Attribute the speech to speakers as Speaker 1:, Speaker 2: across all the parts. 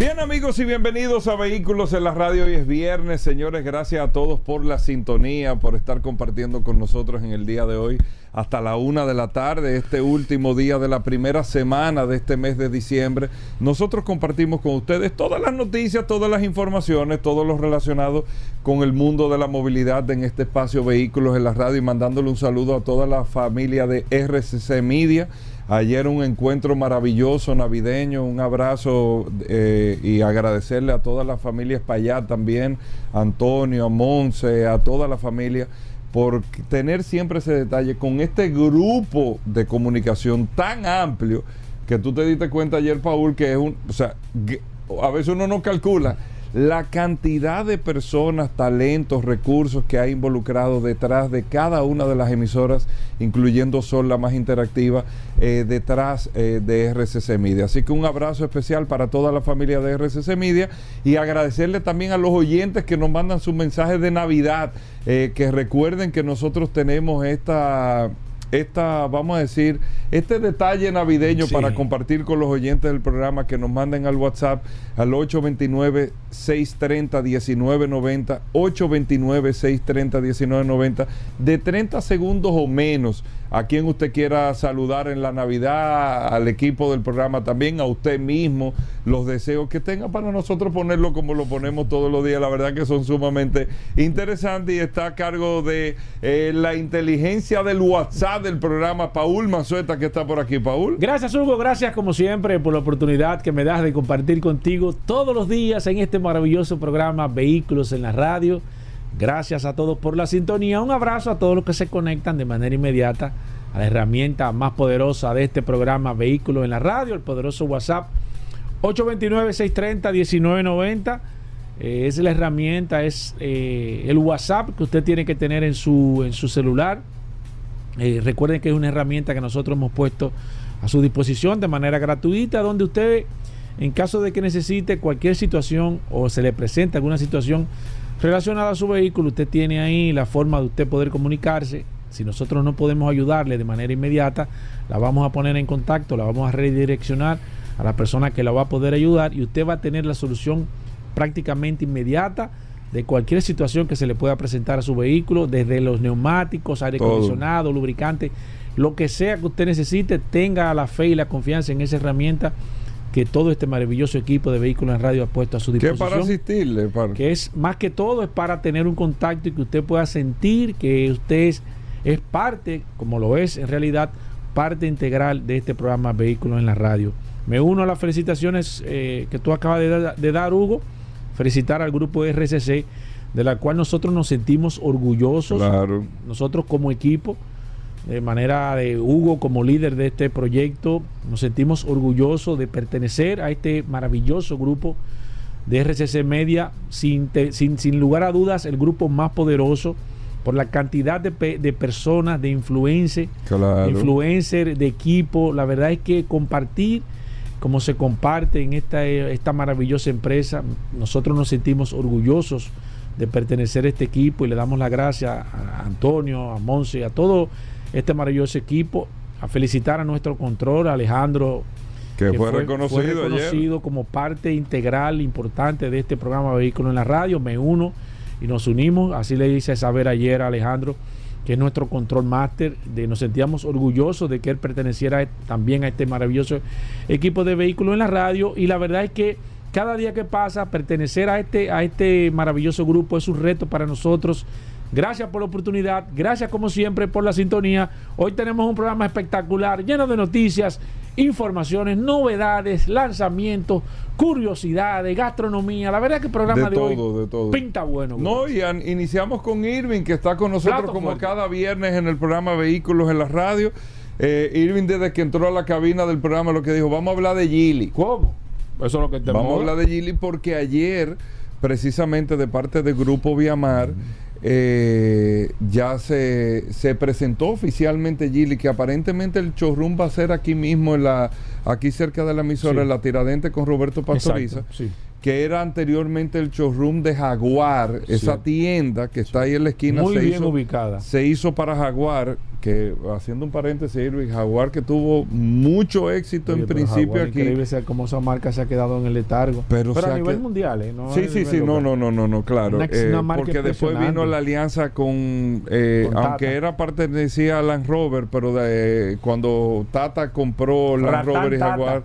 Speaker 1: Bien amigos y bienvenidos a Vehículos en la Radio. Hoy es viernes, señores. Gracias a todos por la sintonía, por estar compartiendo con nosotros en el día de hoy hasta la una de la tarde, este último día de la primera semana de este mes de diciembre. Nosotros compartimos con ustedes todas las noticias, todas las informaciones, todo lo relacionado con el mundo de la movilidad en este espacio Vehículos en la Radio y mandándole un saludo a toda la familia de RCC Media Ayer un encuentro maravilloso navideño, un abrazo eh, y agradecerle a todas las familias para allá también, a Antonio, a Monse, a toda la familia, por tener siempre ese detalle con este grupo de comunicación tan amplio que tú te diste cuenta ayer, Paul, que es un, o sea, a veces uno no calcula la cantidad de personas, talentos, recursos que ha involucrado detrás de cada una de las emisoras, incluyendo Sol, la más interactiva, eh, detrás eh, de RCC Media. Así que un abrazo especial para toda la familia de RCC Media y agradecerle también a los oyentes que nos mandan sus mensajes de Navidad, eh, que recuerden que nosotros tenemos esta esta, vamos a decir, este detalle navideño para compartir con los oyentes del programa que nos manden al WhatsApp al 829-630-1990, 829-630-1990, de 30 segundos o menos a quien usted quiera saludar en la Navidad, al equipo del programa también, a usted mismo, los deseos que tenga para nosotros ponerlo como lo ponemos todos los días. La verdad que son sumamente interesantes y está a cargo de eh, la inteligencia del WhatsApp del programa Paul Mazueta que está por aquí. Paul.
Speaker 2: Gracias Hugo, gracias como siempre por la oportunidad que me das de compartir contigo todos los días en este maravilloso programa Vehículos en la Radio. Gracias a todos por la sintonía. Un abrazo a todos los que se conectan de manera inmediata a la herramienta más poderosa de este programa Vehículos en la Radio, el poderoso WhatsApp 829-630-1990. Eh, es la herramienta, es eh, el WhatsApp que usted tiene que tener en su, en su celular. Eh, recuerden que es una herramienta que nosotros hemos puesto a su disposición de manera gratuita, donde usted, en caso de que necesite cualquier situación o se le presente alguna situación relacionada a su vehículo, usted tiene ahí la forma de usted poder comunicarse. Si nosotros no podemos ayudarle de manera inmediata, la vamos a poner en contacto, la vamos a redireccionar a la persona que la va a poder ayudar y usted va a tener la solución prácticamente inmediata de cualquier situación que se le pueda presentar a su vehículo, desde los neumáticos, aire acondicionado, lubricante, lo que sea que usted necesite, tenga la fe y la confianza en esa herramienta que todo este maravilloso equipo de vehículos en radio ha puesto a su disposición.
Speaker 1: Que para asistirle,
Speaker 2: que es más que todo es para tener un contacto y que usted pueda sentir que usted es, parte, como lo es en realidad, parte integral de este programa Vehículos en la Radio. Me uno a las felicitaciones eh, que tú acabas de, de, dar, Hugo. Felicitar al grupo RCC, de la cual nosotros nos sentimos orgullosos.
Speaker 1: Claro.
Speaker 2: Nosotros como equipo de manera de Hugo como líder de este proyecto. Nos sentimos orgullosos de pertenecer a este maravilloso grupo de RCC Media, sin, sin, lugar a dudas el grupo más poderoso por la cantidad de, de personas, de influencer, influencer, de equipo. La verdad es que compartir como se comparte en esta, esta maravillosa empresa, nosotros nos sentimos orgullosos de pertenecer a este equipo y le damos las gracias a Antonio, a Monse, a todo este maravilloso equipo, a felicitar a nuestro control, Alejandro,
Speaker 1: que, fue, reconocido,
Speaker 2: como parte integral, importante de este programa Vehículo en la Radio. Me uno y nos unimos, así le hice saber ayer a Alejandro, que es nuestro control máster, de nos sentíamos orgullosos de que él perteneciera también a este maravilloso equipo de Vehículo en la Radio y la verdad es que cada día que pasa pertenecer a este a este maravilloso grupo es un reto para nosotros Gracias por la oportunidad, gracias como siempre por la sintonía. Hoy tenemos un programa espectacular, lleno de noticias, informaciones, novedades, lanzamientos, curiosidades, gastronomía. La verdad es que el programa de, hoy pinta bueno.
Speaker 1: No, y iniciamos con Irving, que está con nosotros como cada viernes en el programa Vehículos en la radio. Eh, Irving, desde que entró a la cabina del programa, lo que dijo, vamos a hablar de Gili.
Speaker 2: ¿Cómo? Eso es lo que
Speaker 1: Vamos a hablar de Gili porque ayer, precisamente de parte del Grupo Viamar, eh, ya se, se presentó oficialmente Gili que aparentemente el showroom va a ser aquí mismo en la aquí cerca de la emisora
Speaker 2: Sí.
Speaker 1: en la Tiradente con Roberto Pastoriza
Speaker 2: Exacto, sí.
Speaker 1: Que era anteriormente el showroom de Jaguar esa tienda que está ahí en la esquina
Speaker 2: Muy
Speaker 1: se
Speaker 2: bien
Speaker 1: hizo,
Speaker 2: ubicada.
Speaker 1: se hizo para Jaguar que haciendo un paréntesis Irving, Jaguar que tuvo mucho éxito
Speaker 2: Oye,
Speaker 1: en principio
Speaker 2: Jaguar,
Speaker 1: aquí
Speaker 2: Increíble sea cómo esa marca se ha quedado en el letargo.
Speaker 1: Pero
Speaker 2: a nivel mundial, ¿eh? No
Speaker 1: Sí, sí, sí, no,
Speaker 2: local.
Speaker 1: no, no, no, no, claro.
Speaker 2: Una-
Speaker 1: Eh,
Speaker 2: una marca
Speaker 1: porque después vino la alianza con, eh,
Speaker 2: Con Tata.
Speaker 1: aunque era pertenecía a Land Rover, pero de, cuando Tata compró Land
Speaker 2: Ratán
Speaker 1: Rover y
Speaker 2: Tata.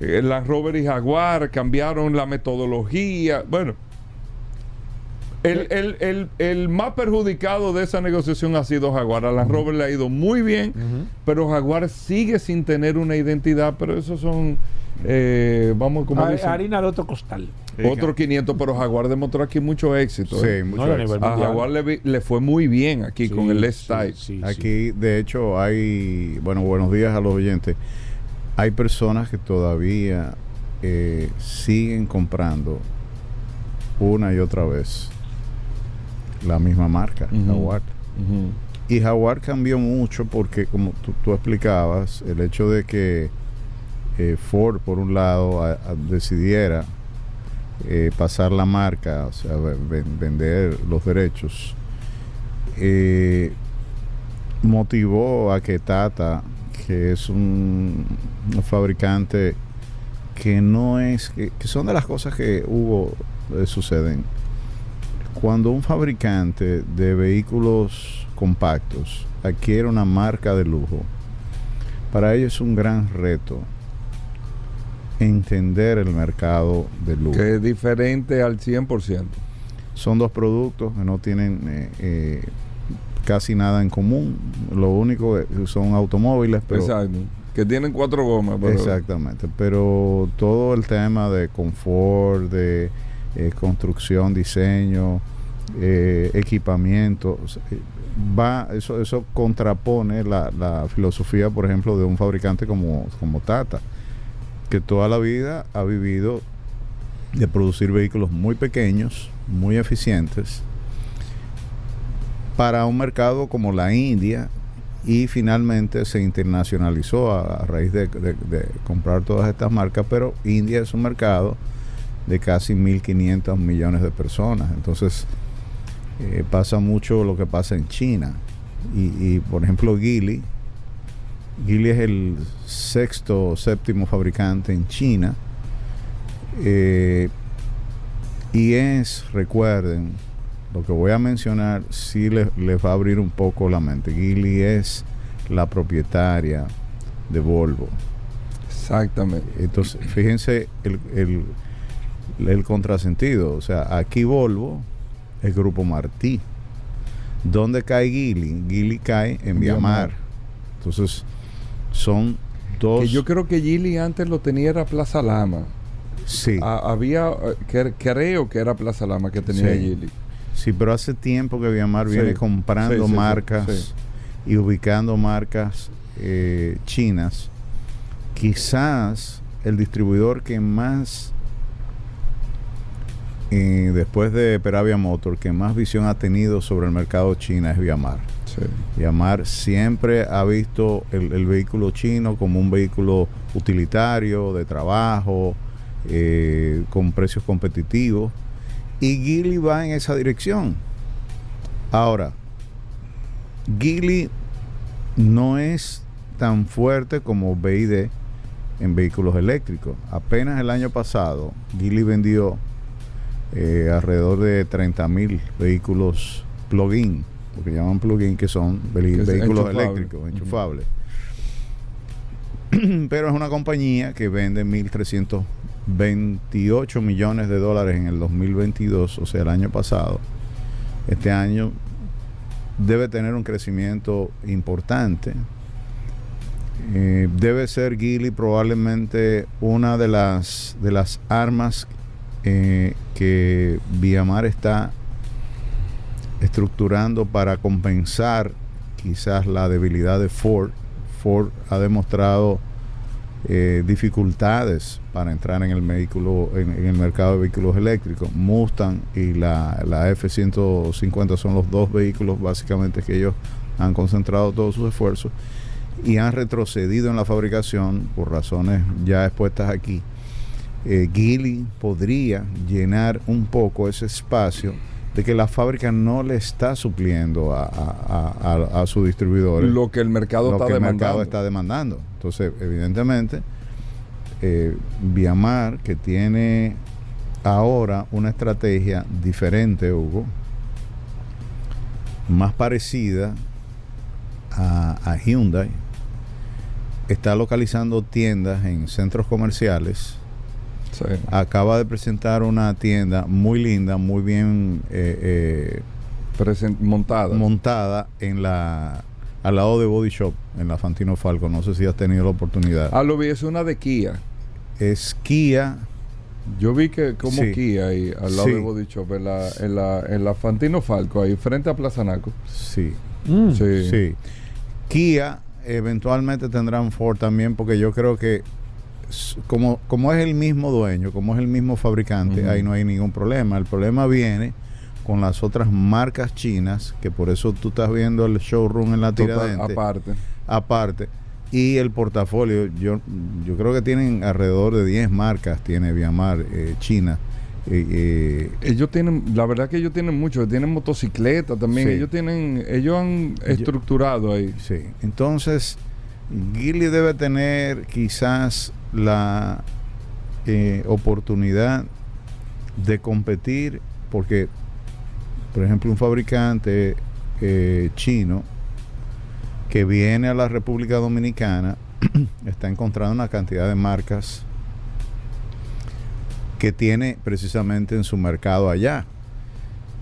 Speaker 1: Eh, Land Rover y Jaguar cambiaron la metodología. Bueno, el, el, el, el más perjudicado de esa negociación ha sido Jaguar. A Land Rover le ha ido muy bien, pero Jaguar sigue sin tener una identidad. Pero esos son, eh, vamos, como
Speaker 2: Harina de otro costal.
Speaker 1: otro 500, pero Jaguar demostró aquí mucho éxito. ¿eh?
Speaker 3: Sí, mucho
Speaker 2: No, a
Speaker 3: éxito.
Speaker 1: Jaguar le, vi- le fue muy bien aquí
Speaker 2: Sí,
Speaker 1: con el S-Type.
Speaker 2: sí, sí.
Speaker 3: Aquí, de hecho, hay, bueno, buenos días a los oyentes. Hay personas que todavía eh, siguen comprando una y otra vez la misma marca. Jaguar. Y Jaguar cambió mucho porque, como tú, tú explicabas, el hecho de que eh, Ford, por un lado, a- a- decidiera eh, pasar la marca, o sea, ve- ven- vender los derechos, eh, motivó a que Tata, que es un, un fabricante que no es, que, que son de las cosas que hubo, eh, suceden. Cuando un fabricante de vehículos compactos adquiere una marca de lujo, para ellos es un gran reto entender el mercado de lujo.
Speaker 1: Que es diferente al 100%.
Speaker 3: Son dos productos que no tienen eh, eh, casi nada en común. Lo único son automóviles, pero
Speaker 1: Exacto. Que tienen cuatro gomas. Pero
Speaker 3: Exactamente, pero todo el tema de confort, de eh, construcción, diseño, eh, equipamiento, va, eso, eso contrapone la, la filosofía, por ejemplo, de un fabricante como, como Tata, que toda la vida ha vivido de producir vehículos muy pequeños, muy eficientes, para un mercado como la India, y finalmente se internacionalizó a, raíz de, comprar todas estas marcas, pero India es un mercado de casi 1.500 millones de personas. Entonces eh, pasa mucho lo que pasa en China. Y, y, por ejemplo, Geely, Geely es el sexto o séptimo fabricante en China. eh, y es, recuerden, lo que voy a mencionar sí les, les va a abrir un poco la mente. Geely es la propietaria de Volvo.
Speaker 1: Exactamente.
Speaker 3: Entonces, fíjense el, el, el contrasentido. O sea, aquí Volvo es Grupo Martí. ¿Dónde cae Geely? Geely cae en
Speaker 1: Viamar.
Speaker 3: Entonces, son dos...
Speaker 1: Que yo creo que Gili antes lo tenía era Plaza Lama.
Speaker 3: sí,
Speaker 1: Ha- había, eh, que- creo que era Plaza Lama que tenía
Speaker 3: Sí. Sí, pero hace tiempo que Viamar
Speaker 1: Sí.
Speaker 3: viene comprando
Speaker 1: Sí, sí, sí,
Speaker 3: marcas y ubicando marcas eh, chinas. Quizás el distribuidor que más, eh, después de Peravia Motor, que más visión ha tenido sobre el mercado china es Viamar. Viamar siempre ha visto el, el vehículo chino como un vehículo utilitario, de trabajo, eh, con precios competitivos. Y Geely va en esa dirección. Ahora, Geely no es tan fuerte como BID en vehículos eléctricos. Apenas el año pasado, Geely vendió eh, alrededor de 30 mil vehículos plug-in, lo que llaman plug-in, que son
Speaker 1: Que
Speaker 3: vehículos
Speaker 1: enchufable.
Speaker 3: eléctricos, enchufables. Pero es una compañía que vende 1.328 millones de dólares en el 2022, o sea, el año pasado. Este año debe tener un crecimiento importante. Eh, debe ser Geely probablemente una de las, de las armas eh, que Viamar está estructurando para compensar quizás la debilidad de Ford. Ford ha demostrado eh, dificultades para entrar en el vehículo en, el mercado de vehículos eléctricos. Mustang y la, la F-150 son los dos vehículos básicamente que ellos han concentrado todos sus esfuerzos y han retrocedido en la fabricación por razones ya expuestas aquí. Eh, Geely podría llenar un poco ese espacio de que la fábrica no le está supliendo a, a, a, a sus distribuidores
Speaker 1: Lo que el mercado
Speaker 3: lo
Speaker 1: está
Speaker 3: que el
Speaker 1: demandando.
Speaker 3: mercado está demandando. Entonces, evidentemente, eh, Viamar, que tiene ahora una estrategia diferente, Hugo, más parecida a, a Hyundai, está localizando tiendas en centros comerciales.
Speaker 1: Sí.
Speaker 3: Acaba de presentar una tienda muy linda, muy bien eh,
Speaker 1: Presen- montada.
Speaker 3: eh, montada en la al lado de Body Shop, en la Fantino Falco. No sé si has tenido la oportunidad.
Speaker 1: ah, lo vi, es una de Kia.
Speaker 3: Es Kia,
Speaker 1: Yo vi que como
Speaker 3: Sí.
Speaker 1: Kia ahí al lado
Speaker 3: Sí.
Speaker 1: de Body Shop, en la, en, la, en la Fantino Falco, ahí frente a Plaza Naco.
Speaker 3: sí,
Speaker 2: Mm.
Speaker 1: Sí.
Speaker 3: sí. Kia eventualmente tendrá un Ford también, porque yo creo que como, como es el mismo dueño, como es el mismo fabricante, ahí no hay ningún problema. El problema viene con las otras marcas chinas, que por eso tú estás viendo el showroom en la tiradente.
Speaker 1: aparte.
Speaker 3: aparte. Y el portafolio, yo, yo creo que tienen alrededor de 10 marcas, tiene Viamar, eh, China. Eh, eh,
Speaker 1: Ellos tienen, la verdad que ellos tienen mucho, tienen motocicleta también,
Speaker 3: Sí.
Speaker 1: ellos tienen, ellos han estructurado ahí.
Speaker 3: sí. Entonces, Gilly debe tener quizás la eh, oportunidad de competir, porque, por ejemplo, un fabricante eh, chino que viene a la República Dominicana está encontrando una cantidad de marcas que tiene precisamente en su mercado allá,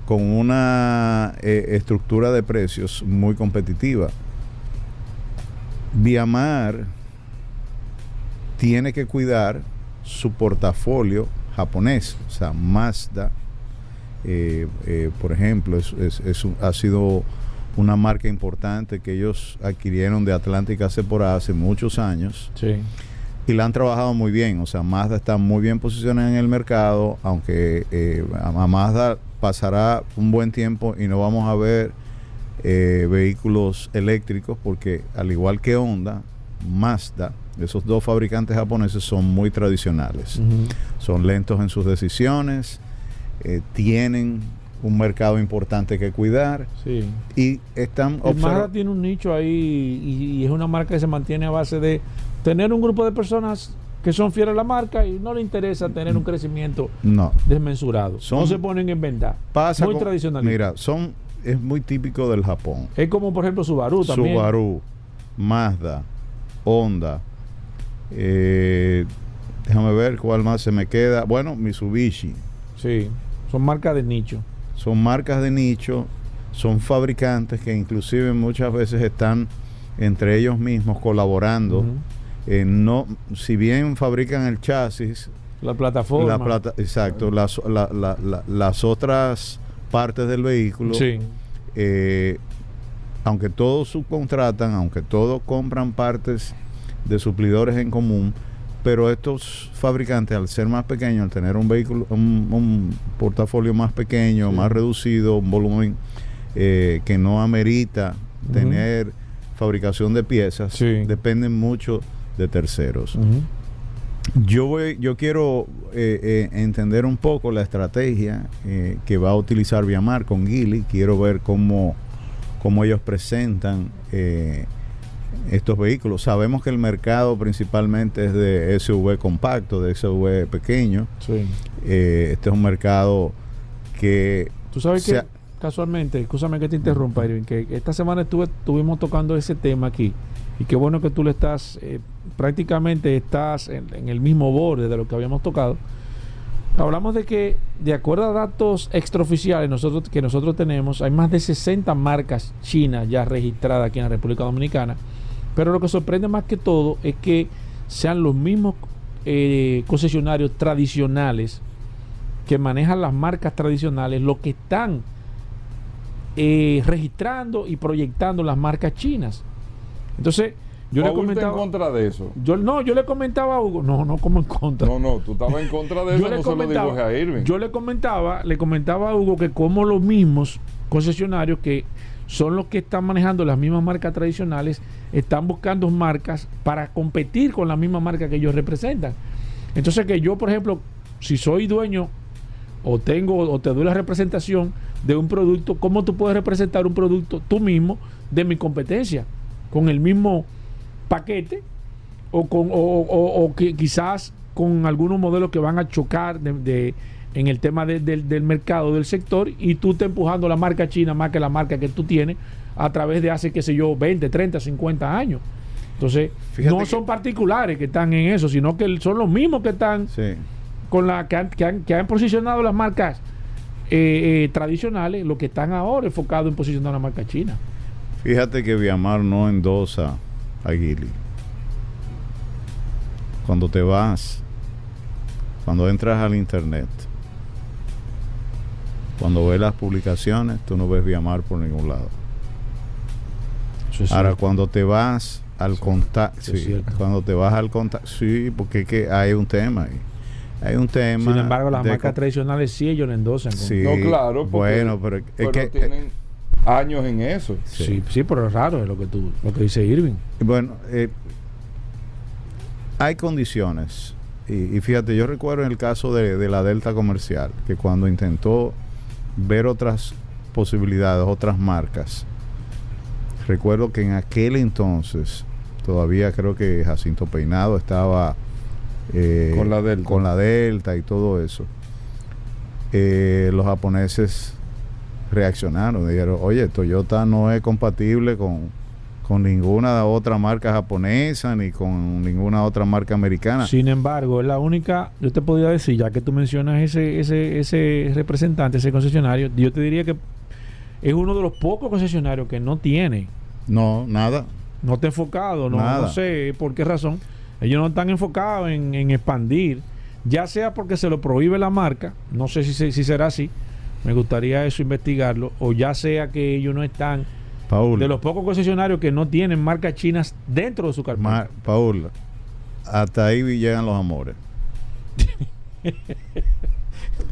Speaker 3: con una eh, estructura de precios muy competitiva. Viamar tiene que cuidar su portafolio japonés, o sea, Mazda, eh, eh, por ejemplo, es, es- es un- ha sido una marca importante que ellos adquirieron de Atlántica Sephora hace muchos años
Speaker 2: Sí.
Speaker 3: y la han trabajado muy bien. O sea, Mazda está muy bien posicionada en el mercado, aunque eh, a Mazda pasará un buen tiempo y no vamos a ver eh, vehículos eléctricos porque al igual que Honda, Mazda, esos dos fabricantes japoneses son muy tradicionales. Son lentos en sus decisiones, eh, tienen un mercado importante que cuidar
Speaker 2: Sí.
Speaker 3: y están
Speaker 2: El Mazda tiene un nicho ahí y, y es una marca que se mantiene a base de tener un grupo de personas que son fieles a la marca y no le interesa tener un crecimiento
Speaker 3: No,
Speaker 2: desmesurado.
Speaker 3: Son-
Speaker 2: no se ponen en venta.
Speaker 3: pasa
Speaker 2: Muy tradicional.
Speaker 3: Mira, son es muy típico del Japón.
Speaker 2: Es como por ejemplo Subaru también.
Speaker 3: Subaru, Mazda, Honda. eh, déjame ver cuál más se me queda. Bueno, Mitsubishi.
Speaker 2: Sí. Son marcas de nicho.
Speaker 3: Son marcas de nicho, son fabricantes que inclusive muchas veces están entre ellos mismos colaborando. Eh, no, si bien fabrican el chasis,
Speaker 2: La plataforma.
Speaker 3: la plata, exacto, las, la- la- la- las otras partes del vehículo,
Speaker 2: Sí.
Speaker 3: eh, aunque todos subcontratan, aunque todos compran partes de suplidores en común, pero estos fabricantes, al ser más pequeños, al tener un vehículo, un, un portafolio más pequeño,
Speaker 2: Sí.
Speaker 3: más reducido, un volumen eh, que no amerita tener fabricación de piezas,
Speaker 2: Sí.
Speaker 3: dependen mucho de terceros. Yo voy, yo quiero eh, eh, entender un poco la estrategia eh, que va a utilizar Viamar con Gili. Quiero ver cómo, cómo ellos presentan eh, estos vehículos. Sabemos que el mercado principalmente es de SUV compacto, de SUV pequeño.
Speaker 2: Sí.
Speaker 3: Eh, este es un mercado que
Speaker 2: Tú sabes que,
Speaker 3: ha-
Speaker 2: casualmente, escúchame que te interrumpa, Irving, que esta semana estuve, estuvimos tocando ese tema aquí. Y qué bueno que tú le estás, eh, prácticamente estás en, el mismo borde de lo que habíamos tocado. Hablamos de que, de acuerdo a datos extraoficiales nosotros, que nosotros tenemos, hay más de 60 marcas chinas ya registradas aquí en la República Dominicana. Pero lo que sorprende más que todo es que sean los mismos eh, concesionarios tradicionales que manejan las marcas tradicionales los que están eh, registrando y proyectando las marcas chinas. Entonces, Yo le
Speaker 1: está en
Speaker 2: comentaba.
Speaker 1: contra de eso.
Speaker 2: Yo, no, yo le comentaba a Hugo. No, no como en contra.
Speaker 1: No, no, tú estabas en contra de eso,
Speaker 2: yo le
Speaker 1: no se lo
Speaker 2: comentaba,
Speaker 1: a Irving.
Speaker 2: yo le comentaba, le comentaba a Hugo que como los mismos concesionarios que son los que están manejando las mismas marcas tradicionales, están buscando marcas para competir con la misma marca que ellos representan. Entonces que yo, por ejemplo, si soy dueño o tengo o te doy la representación de un producto, ¿cómo tú puedes representar un producto tú mismo de mi competencia con el mismo paquete o con o, o- o que quizás con algunos modelos que van a chocar de, de- en el tema de- del- del mercado del sector y tú estás empujando la marca china más que la marca que tú tienes a través de hace qué sé yo 20, 30, 50 años. Entonces,
Speaker 3: Fíjate
Speaker 2: no
Speaker 3: que-
Speaker 2: son particulares que están en eso, sino que son los mismos que están
Speaker 3: Sí.
Speaker 2: con la que han, que han- que han posicionado las marcas eh, eh, tradicionales, lo que están ahora enfocados en posicionar la marca china.
Speaker 3: Fíjate que Viamar no endosa a Gili. Cuando te vas, cuando entras al internet, cuando ves las publicaciones, tú no ves Viamar por ningún lado.
Speaker 2: Es
Speaker 3: Ahora,
Speaker 2: cierto.
Speaker 3: cuando te vas al contacto,
Speaker 2: cierto.
Speaker 3: cuando te vas al contacto, sí, porque es que hay un tema ahí. Hay un tema.
Speaker 2: Sin embargo, las marcas tradicionales sí ellos le endosan. con-
Speaker 3: Sí,
Speaker 1: no, claro, porque-
Speaker 3: bueno, pero es
Speaker 1: pero
Speaker 3: que
Speaker 1: tienen años en eso.
Speaker 2: Sí, sí, pero es raro es lo que tú, lo que dice Irving.
Speaker 3: Bueno, eh, hay condiciones. Y, y fíjate, yo recuerdo en el caso de, de la Delta Comercial, que cuando intentó ver otras posibilidades, otras marcas, recuerdo que en aquel entonces, todavía creo que Jacinto Peinado estaba eh,
Speaker 1: Con la Delta.
Speaker 3: con la Delta y todo eso. Eh, los japoneses reaccionaron, dijeron, oye, Toyota no es compatible con, con ninguna otra marca japonesa ni con ninguna otra marca americana.
Speaker 2: Sin embargo, es la única, yo te podría decir, ya que tú mencionas ese, ese, ese representante, ese concesionario, yo te diría que es uno de los pocos concesionarios que no tiene,
Speaker 3: No, nada.
Speaker 2: no está enfocado, no, no sé por qué razón. Ellos no están enfocados en, en expandir, ya sea porque se lo prohíbe la marca, no sé si, si será así, me gustaría eso investigarlo, o ya sea que ellos no están,
Speaker 3: Paul,
Speaker 2: de los pocos concesionarios que no tienen marcas chinas dentro de su carpeta.
Speaker 3: Ma- Paul, hasta ahí llegan los amores.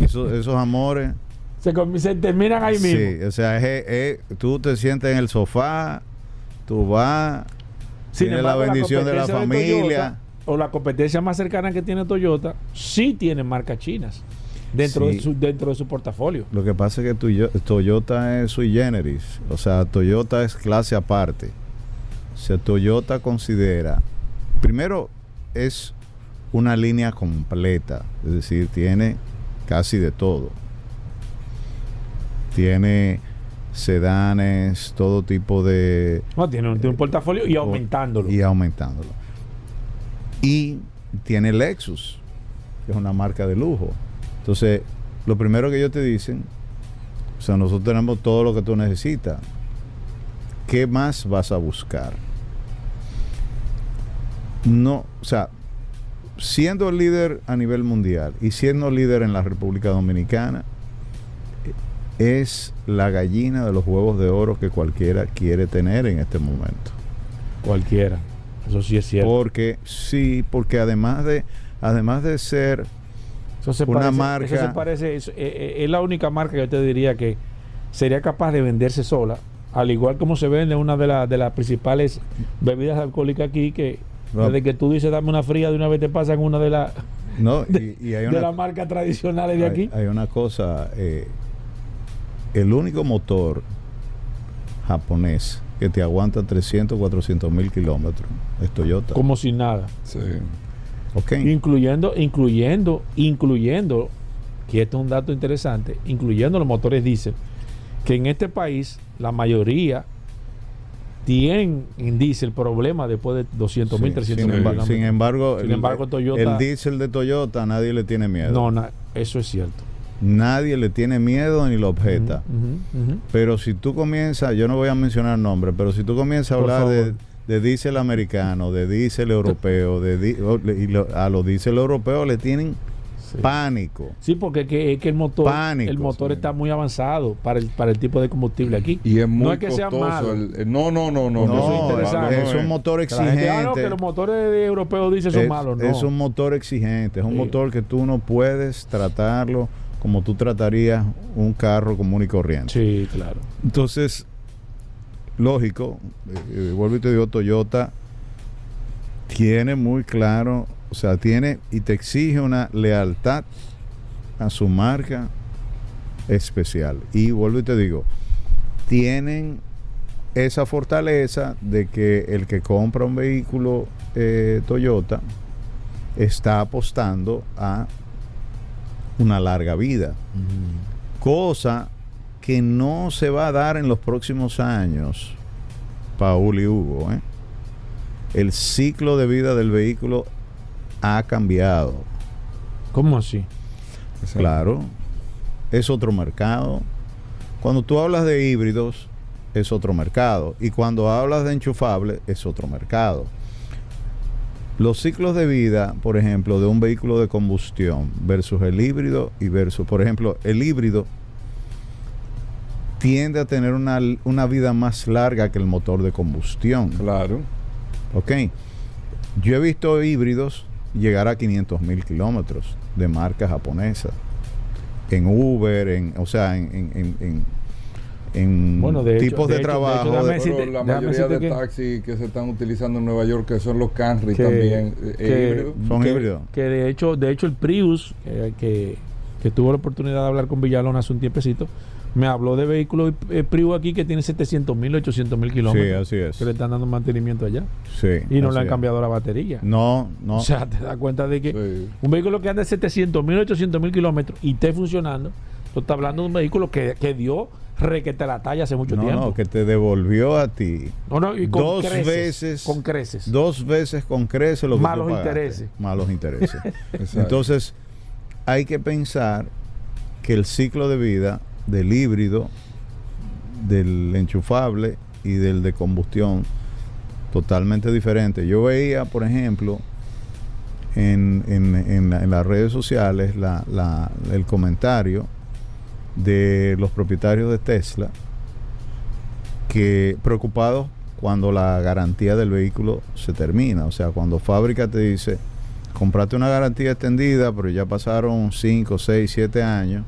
Speaker 3: Esos, esos amores.
Speaker 2: se, terminan ahí mismo.
Speaker 3: Sí, o sea, es- es- tú te sientes en el sofá, tú vas,
Speaker 2: Sin
Speaker 3: tienes la bendición de la familia.
Speaker 2: Toyota, o la competencia más cercana que tiene Toyota, sí tiene marcas chinas dentro,
Speaker 3: Sí.
Speaker 2: de su, dentro de su portafolio.
Speaker 3: Lo que pasa es que Toyo- Toyota es sui generis, o sea, Toyota es clase aparte. O sea, Toyota considera, primero es una línea completa, es decir, tiene casi de todo. Tiene sedanes, todo tipo de...
Speaker 2: No, tiene, un- tiene un portafolio y aumentándolo.
Speaker 3: Y aumentándolo. Y tiene Lexus, que es una marca de lujo. Entonces, lo primero que ellos te dicen, o sea, nosotros tenemos todo lo que tú necesitas. ¿Qué más vas a buscar? No, o sea, siendo líder a nivel mundial y siendo líder en la República Dominicana, es la gallina de los huevos de oro que cualquiera quiere tener en este momento.
Speaker 2: Cualquiera. Eso sí es cierto.
Speaker 3: Porque sí, porque además de además de ser
Speaker 2: Eso se
Speaker 3: una
Speaker 2: parece,
Speaker 3: marca-
Speaker 2: eso se parece, eh, eh, es la única marca que yo te diría que sería capaz de venderse sola, al igual como se vende una de, las de las principales bebidas alcohólicas aquí, que
Speaker 3: No.
Speaker 2: desde que tú dices dame una fría, de una vez te pasan una de, las
Speaker 3: no y, y hay
Speaker 2: de las marcas tradicionales de
Speaker 3: hay-
Speaker 2: aquí.
Speaker 3: hay una cosa eh, el único motor japonés que te aguanta 300 400 mil kilómetros es Toyota
Speaker 2: Como sin nada.
Speaker 1: Sí.
Speaker 2: Incluyendo, incluyendo, incluyendo, que esto es un dato interesante, incluyendo los motores diésel, que en este país la mayoría tienen en diésel problemas después de 200 mil,
Speaker 3: Sí,
Speaker 2: 300
Speaker 3: sin,
Speaker 2: mil
Speaker 3: sin embargo,
Speaker 2: Sin
Speaker 3: el-
Speaker 2: embargo, Toyota-
Speaker 3: el diésel de Toyota nadie le tiene miedo
Speaker 2: No, na- eso es cierto.
Speaker 3: nadie le tiene miedo ni lo objeta. Pero si tú comienzas, yo no voy a mencionar nombres, pero si tú comienzas a
Speaker 2: Por
Speaker 3: hablar
Speaker 2: favor.
Speaker 3: de diésel americano, de diésel europeo, de di- o- le- y lo- a los diésel europeos le tienen Pánico.
Speaker 2: Sí, porque que, que el motor,
Speaker 3: Pánico,
Speaker 2: el motor
Speaker 3: sí.
Speaker 2: está muy avanzado para el, para el tipo de combustible aquí.
Speaker 1: Y es muy
Speaker 2: no es que sea malo.
Speaker 1: el- no, no, no, no.
Speaker 3: No,
Speaker 2: eso es interesante.
Speaker 3: es un motor
Speaker 2: la gente, ah, no,
Speaker 3: exigente.
Speaker 2: que los motores de europeos dicen son
Speaker 3: es,
Speaker 2: malos, no.
Speaker 3: es un motor exigente, es un
Speaker 2: Sí.
Speaker 3: motor que tú no puedes tratarlo como tú tratarías un carro común y corriente.
Speaker 2: Sí, claro.
Speaker 3: Entonces, lógico, eh, eh, vuelvo y te digo, Toyota tiene muy claro, o sea, tiene y te exige una lealtad a su marca especial. Y vuelvo y te digo, tienen esa fortaleza de que el que compra un vehículo eh, Toyota está apostando a una larga vida cosa que no se va a dar en los próximos años, Paul y Hugo. ¿eh? El ciclo de vida del vehículo ha cambiado.
Speaker 2: ¿Cómo así?
Speaker 3: Claro, es otro mercado. Cuando tú hablas de híbridos, es otro mercado. Y cuando hablas de enchufable, es otro mercado. Los ciclos de vida, por ejemplo, de un vehículo de combustión versus el híbrido y versus, por ejemplo, el híbrido tiende a tener una, una vida más larga que el motor de combustión.
Speaker 1: Claro.
Speaker 3: ¿Ok? Yo he visto híbridos llegar a 500 mil kilómetros de marca japonesa. En Uber, en, o sea, en, en, en- en- en
Speaker 2: Bueno, de hecho-
Speaker 3: tipos
Speaker 2: de
Speaker 3: de,
Speaker 2: hecho- de hecho,
Speaker 3: trabajo. de-
Speaker 2: decirte-
Speaker 1: Pero la mayoría de
Speaker 2: que-
Speaker 1: taxis que se están utilizando en Nueva York, que son los Camry
Speaker 2: Que-
Speaker 1: también, eh,
Speaker 2: que-
Speaker 1: híbridos.
Speaker 3: Son
Speaker 2: que,
Speaker 3: híbridos.
Speaker 2: Que de hecho, de hecho el Prius, eh, que, que tuvo la oportunidad de hablar con Villalón hace un tiempecito, me habló de vehículos eh, aquí que tiene 700 mil, 800 mil
Speaker 3: sí,
Speaker 2: kilómetros.
Speaker 3: así es.
Speaker 2: Que le están dando mantenimiento allá.
Speaker 3: Sí,
Speaker 2: Y no le han
Speaker 3: es.
Speaker 2: cambiado la batería.
Speaker 3: No, no.
Speaker 2: O sea, te das cuenta de que
Speaker 1: Sí.
Speaker 2: un vehículo que anda de 700 mil, 800 mil kilómetros y esté funcionando, tú estás hablando de un vehículo que, que dio requete la talla hace mucho
Speaker 3: no,
Speaker 2: tiempo.
Speaker 3: no, que te devolvió a ti
Speaker 2: No, no, y con
Speaker 3: dos
Speaker 2: creces,
Speaker 3: veces,
Speaker 2: Con creces.
Speaker 3: dos veces con creces lo que
Speaker 2: Malos intereses.
Speaker 3: Malos intereses. Entonces, hay que pensar que el ciclo de vida del híbrido, del enchufable y del de combustión, totalmente diferente. Yo veía, por ejemplo, en, en- en la- en las redes sociales la- la- el comentario de los propietarios de Tesla que preocupados cuando la garantía del vehículo se termina. O sea, cuando fábrica te dice, compraste una garantía extendida, pero ya pasaron 5, 6, 7 años,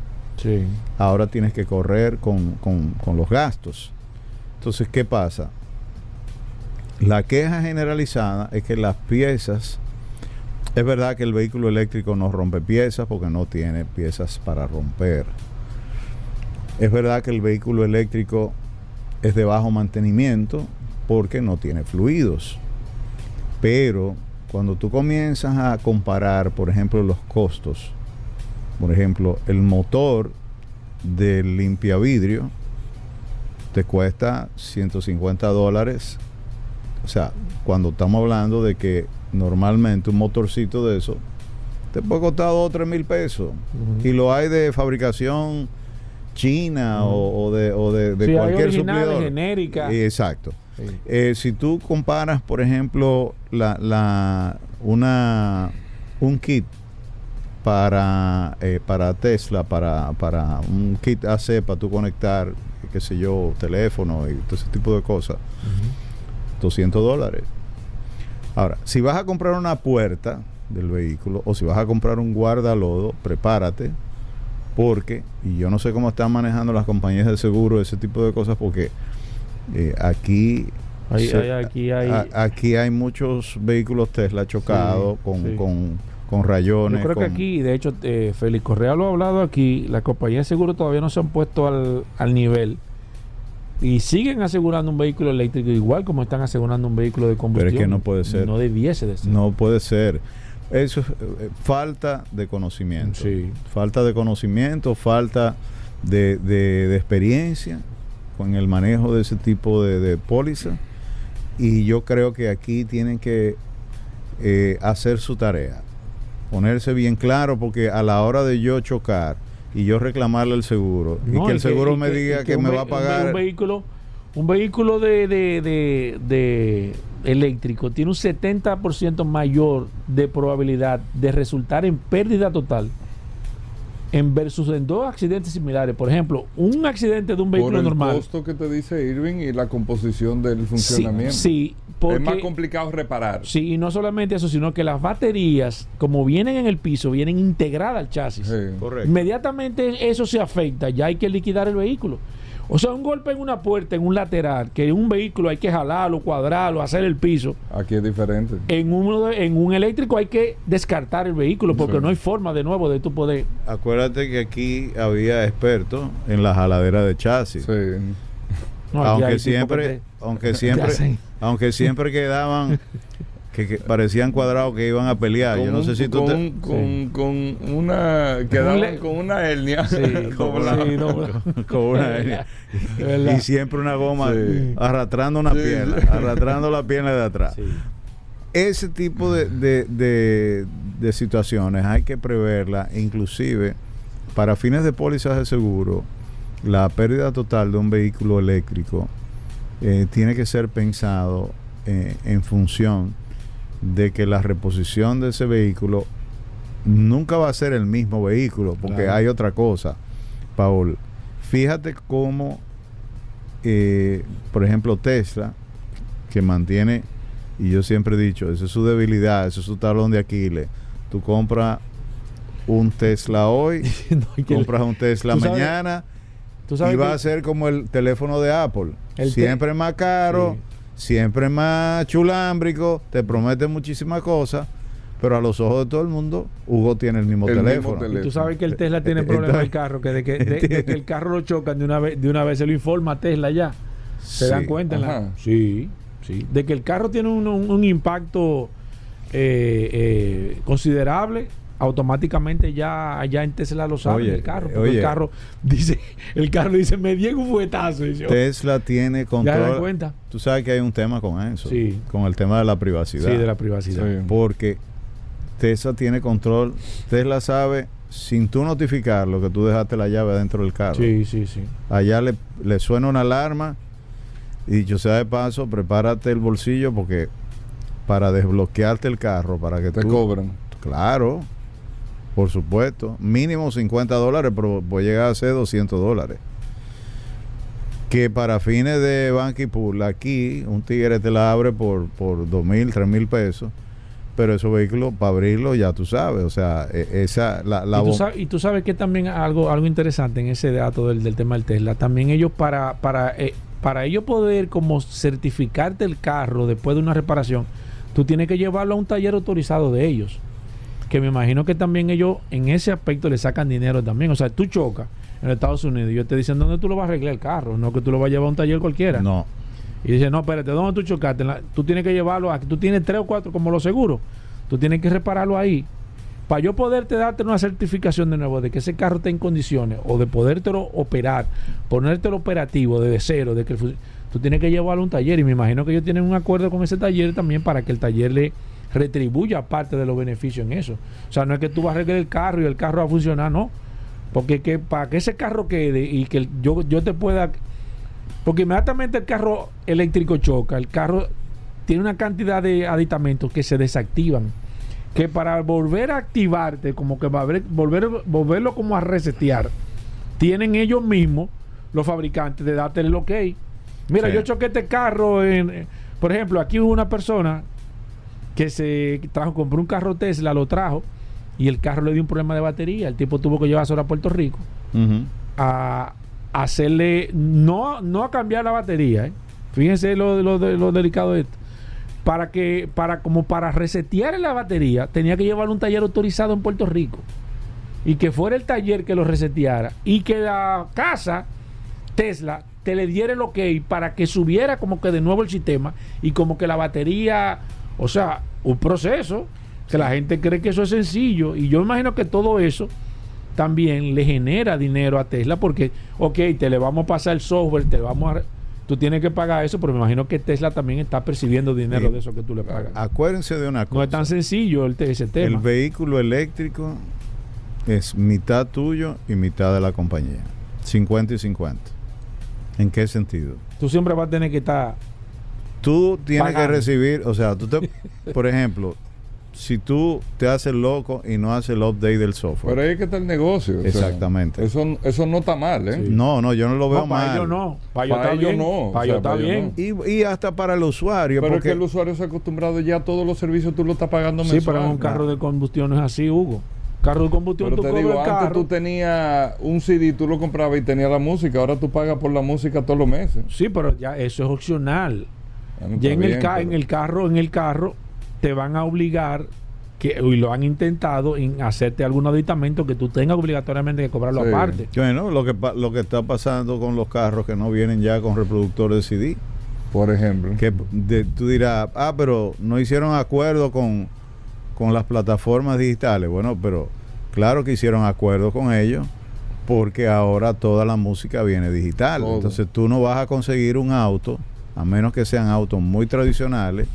Speaker 3: Ahora tienes que correr con, con- con los gastos. Entonces, ¿qué pasa? La queja generalizada es que las piezas, es verdad que el vehículo eléctrico no rompe piezas porque no tiene piezas para romper. Es verdad que el vehículo eléctrico es de bajo mantenimiento porque no tiene fluidos. Pero cuando tú comienzas a comparar, por ejemplo, los costos, por ejemplo, el motor del limpiavidrio te cuesta 150 dólares. O sea, cuando estamos hablando de que normalmente un motorcito de eso te puede costar 2 o 3 mil pesos. Y lo hay de fabricación china o, o de, o de, de
Speaker 2: Sí,
Speaker 3: cualquier suplidor.
Speaker 2: genéricas.
Speaker 3: Y- Exacto.
Speaker 2: Sí.
Speaker 3: Eh, si tú comparas, por ejemplo, la, la, una, un kit para, eh, para Tesla, para, para un kit AC para tú conectar, qué sé yo, teléfono y todo ese tipo de cosas, 200 dólares. Ahora, si vas a comprar una puerta del vehículo o si vas a comprar un guardalodo, prepárate porque, y yo no sé cómo están manejando las compañías de seguro ese tipo de cosas porque eh, aquí
Speaker 2: Hay-
Speaker 3: se-
Speaker 2: hay- aquí hay-
Speaker 3: a- aquí hay muchos vehículos Tesla chocados
Speaker 2: Sí,
Speaker 3: con,
Speaker 2: sí.
Speaker 3: con, con rayones.
Speaker 2: Yo creo que aquí, de hecho, eh, Félix Correa lo ha hablado aquí, las compañías de seguro todavía no se han puesto al, al nivel y siguen asegurando un vehículo eléctrico igual como están asegurando un vehículo de combustión.
Speaker 3: que no puede ser.
Speaker 2: No debiese de ser.
Speaker 3: No puede ser. Eso es eh, falta de conocimiento.
Speaker 2: Sí.
Speaker 3: Falta de conocimiento, falta de, de- de experiencia con el manejo de ese tipo de, de póliza. Y yo creo que aquí tienen que eh, hacer su tarea. Ponerse bien claro porque a la hora de yo chocar y yo reclamarle el seguro y que el seguro me diga que, me va a pagar.
Speaker 2: Un, vehículo, un vehículo de, de- de- de eléctrico tiene un 70% mayor de probabilidad de resultar en pérdida total en versus en dos accidentes similares. Por ejemplo, un accidente de un
Speaker 1: Por
Speaker 2: vehículo
Speaker 1: el
Speaker 2: normal.
Speaker 1: costo que te dice Irving y la composición del
Speaker 2: Sí,
Speaker 1: funcionamiento.
Speaker 2: sí, porque
Speaker 1: es más complicado reparar.
Speaker 2: sí, y no solamente eso, sino que las baterías, como vienen en el piso, vienen integradas al chasis.
Speaker 1: Sí.
Speaker 3: Correcto.
Speaker 2: Inmediatamente eso se afecta, ya hay que liquidar el vehículo. O sea, un golpe en una puerta, en un lateral, que un vehículo hay que jalarlo, cuadrarlo, hacer el piso.
Speaker 1: Aquí es diferente.
Speaker 2: En un, en un eléctrico hay que descartar el vehículo porque
Speaker 1: Sí.
Speaker 2: no hay forma de nuevo de tu poder.
Speaker 3: Acuérdate que aquí había expertos en la jaladera de chasis.
Speaker 1: Sí.
Speaker 2: No,
Speaker 3: aunque siempre,
Speaker 2: que te-
Speaker 3: aunque
Speaker 2: te
Speaker 3: siempre,
Speaker 2: hacen-
Speaker 3: aunque siempre quedaban que, que parecían cuadrados que iban a pelear. Yo
Speaker 1: Con
Speaker 3: no
Speaker 1: un-
Speaker 3: sé si tú
Speaker 1: con,
Speaker 3: te-
Speaker 1: un- con, con una quedaban con una hernia
Speaker 2: Sí, no,
Speaker 3: con una hernia. Y siempre una goma
Speaker 1: Sí.
Speaker 3: arrastrando una
Speaker 1: Sí.
Speaker 3: pierna, arrastrando la pierna de atrás.
Speaker 2: Sí.
Speaker 3: Ese tipo de, de- de- de situaciones hay que preverla, inclusive para fines de pólizas de seguro, la pérdida total de un vehículo eléctrico eh, tiene que ser pensado eh, en función de que la reposición de ese vehículo nunca va a ser el mismo vehículo, porque
Speaker 1: Claro.
Speaker 3: hay otra cosa, Paul. Fíjate cómo, eh, por ejemplo, Tesla, que mantiene, y yo siempre he dicho, esa es su debilidad, ese es su talón de Aquiles. Tú compras un Tesla hoy,
Speaker 2: No,
Speaker 3: compras un Tesla
Speaker 2: tú sabes-
Speaker 3: mañana,
Speaker 2: tú sabes
Speaker 3: y va a ser como el teléfono de Apple.
Speaker 2: El
Speaker 3: siempre más caro,
Speaker 2: Sí.
Speaker 3: Siempre más chulámbrico, te promete muchísimas cosas, pero a los ojos de todo el mundo, Hugo tiene el mismo
Speaker 1: El mismo
Speaker 3: teléfono.
Speaker 2: Y tú sabes que el Tesla tiene problemas
Speaker 3: Entonces-
Speaker 2: del carro, que de que, de- de que el carro lo chocan de una vez, de una vez se lo informa a Tesla ya. ¿Se
Speaker 3: Sí.
Speaker 2: dan cuenta? en la- sí, sí. De que el carro tiene un, un- un impacto eh, eh, considerable, automáticamente ya, ya en Tesla lo sabe
Speaker 3: Oye,
Speaker 2: el carro. porque
Speaker 3: oye.
Speaker 2: el carro dice, el carro dice, me di un fuetazo. Y yo,
Speaker 3: Tesla tiene
Speaker 2: ¿Ya
Speaker 3: control.
Speaker 2: cuenta?
Speaker 3: Tú sabes que hay un tema con eso,
Speaker 2: Sí.
Speaker 3: con el tema de la privacidad.
Speaker 2: Sí, de la privacidad.
Speaker 1: Sí.
Speaker 3: Porque Tesla tiene control. Tesla sabe, sin tú notificarlo, que tú dejaste la llave dentro del carro.
Speaker 2: Sí, sí, sí.
Speaker 3: Allá le, le suena una alarma y yo sea de paso, prepárate el bolsillo porque para desbloquearte el carro, para que
Speaker 1: Te
Speaker 3: tú...
Speaker 1: cobran.
Speaker 3: Claro, por supuesto. Mínimo 50 dólares, pero puede llegar a ser 200 dólares. Que para fines de Banky Pool, aquí un tigre te la abre por, por 2 mil, 3 mil pesos. Pero esos vehículos, para abrirlos, ya tú sabes. O sea, e- esa, la, la
Speaker 2: y, tú sabes, y tú sabes que también algo, algo interesante en ese dato del, del tema del Tesla, también ellos para, para, eh, para ellos poder como certificarte el carro después de una reparación, tú tienes que llevarlo a un taller autorizado de ellos. Que me imagino que también ellos en ese aspecto le sacan dinero también. O sea, tú chocas en Estados Unidos y ellos te dicen dónde tú lo vas a arreglar el carro, no que tú lo vas a llevar a un taller cualquiera.
Speaker 3: No.
Speaker 2: Y dice, no, espérate, ¿dónde tú chocaste? La- tú tienes que llevarlo aquí. Tú tienes tres o cuatro como los seguros. Tú tienes que repararlo ahí. Para yo poderte darte una certificación de nuevo de que ese carro está en condiciones o de podértelo operar, ponértelo operativo desde cero, de que el tú tienes que llevarlo a un taller. Y me imagino que ellos tienen un acuerdo con ese taller también para que el taller le retribuya parte de los beneficios en eso. O sea, no es que tú vas a arreglar el carro y el carro va a funcionar, no. Porque que, para que ese carro quede y que el- yo, yo te pueda porque inmediatamente el carro eléctrico choca, el carro tiene una cantidad de aditamentos que se desactivan. Que para volver a activarte, como que va a haber- volver, volverlo como a resetear, tienen ellos mismos, los fabricantes, de darte el ok. Mira,
Speaker 3: Sí.
Speaker 2: yo choqué este carro en. Por ejemplo, aquí hubo una persona que se trajo, compró un carro Tesla, lo trajo, y el carro le dio un problema de batería. El tipo tuvo que llevarse a Puerto Rico a hacerle, no, no a cambiar la batería, ¿eh? fíjense lo, lo, de- lo delicado de esto, para que, para como para resetear la batería, tenía que llevarlo a un taller autorizado en Puerto Rico y que fuera el taller que lo reseteara y que la casa Tesla te le diera el ok para que subiera como que de nuevo el sistema y como que la batería, o sea, un proceso que la gente cree que eso es sencillo y yo imagino que todo eso también le genera dinero a Tesla porque, ok, te le vamos a pasar el software, te vamos a... Tú tienes que pagar eso, pero me imagino que Tesla también está percibiendo dinero
Speaker 3: Sí.
Speaker 2: de eso que tú le pagas.
Speaker 3: Acuérdense de una cosa.
Speaker 2: No es tan sencillo el, ese
Speaker 3: El
Speaker 2: tema.
Speaker 3: vehículo eléctrico es mitad tuyo y mitad de la compañía. 50 y 50. ¿En qué sentido?
Speaker 2: Tú siempre vas a tener que estar...
Speaker 3: Tú tienes
Speaker 2: Pagando.
Speaker 3: que recibir, o sea, tú te, por ejemplo, si tú te haces loco y no haces el update del software.
Speaker 1: Pero ahí es que está el negocio. o sea,
Speaker 3: Exactamente.
Speaker 1: eso, eso no está mal, ¿eh?
Speaker 3: No, no, yo no lo veo
Speaker 2: No, para
Speaker 3: mal.
Speaker 2: ellos no. Para ellos
Speaker 1: Para
Speaker 2: está
Speaker 1: ellos
Speaker 2: bien.
Speaker 1: no,
Speaker 2: Para
Speaker 1: o
Speaker 2: ellos
Speaker 1: sea,
Speaker 2: está
Speaker 1: para
Speaker 2: bien.
Speaker 3: Y, y hasta para el usuario.
Speaker 1: Pero es que el usuario se ha acostumbrado ya a todos los servicios, tú lo estás pagando
Speaker 2: Sí,
Speaker 1: mensual.
Speaker 2: pero en un carro de combustión no es así, Hugo. Carro de combustión,
Speaker 1: Pero
Speaker 2: tú
Speaker 1: te digo,
Speaker 2: el
Speaker 1: antes tú tenías un CD, tú lo comprabas y tenías la música, ahora tú pagas por la música todos los meses.
Speaker 2: Sí, pero ya eso es opcional.
Speaker 1: Bueno,
Speaker 2: Ya en el,
Speaker 1: bien, pero-
Speaker 2: en el carro, en el carro, te van a obligar que, y lo han intentado en hacerte algún aditamento que tú tengas obligatoriamente que cobrarlo
Speaker 1: Sí.
Speaker 2: aparte.
Speaker 3: Bueno, lo que, pa- lo que está pasando con los carros que no vienen ya con reproductores de CD.
Speaker 1: Por ejemplo.
Speaker 3: Que de- tú dirás, ah, pero no hicieron acuerdo con, con las plataformas digitales. Bueno, pero claro que hicieron acuerdo con ellos porque ahora toda la música viene digital.
Speaker 1: Todo.
Speaker 3: Entonces tú no vas a conseguir un auto, a menos que sean autos muy tradicionales,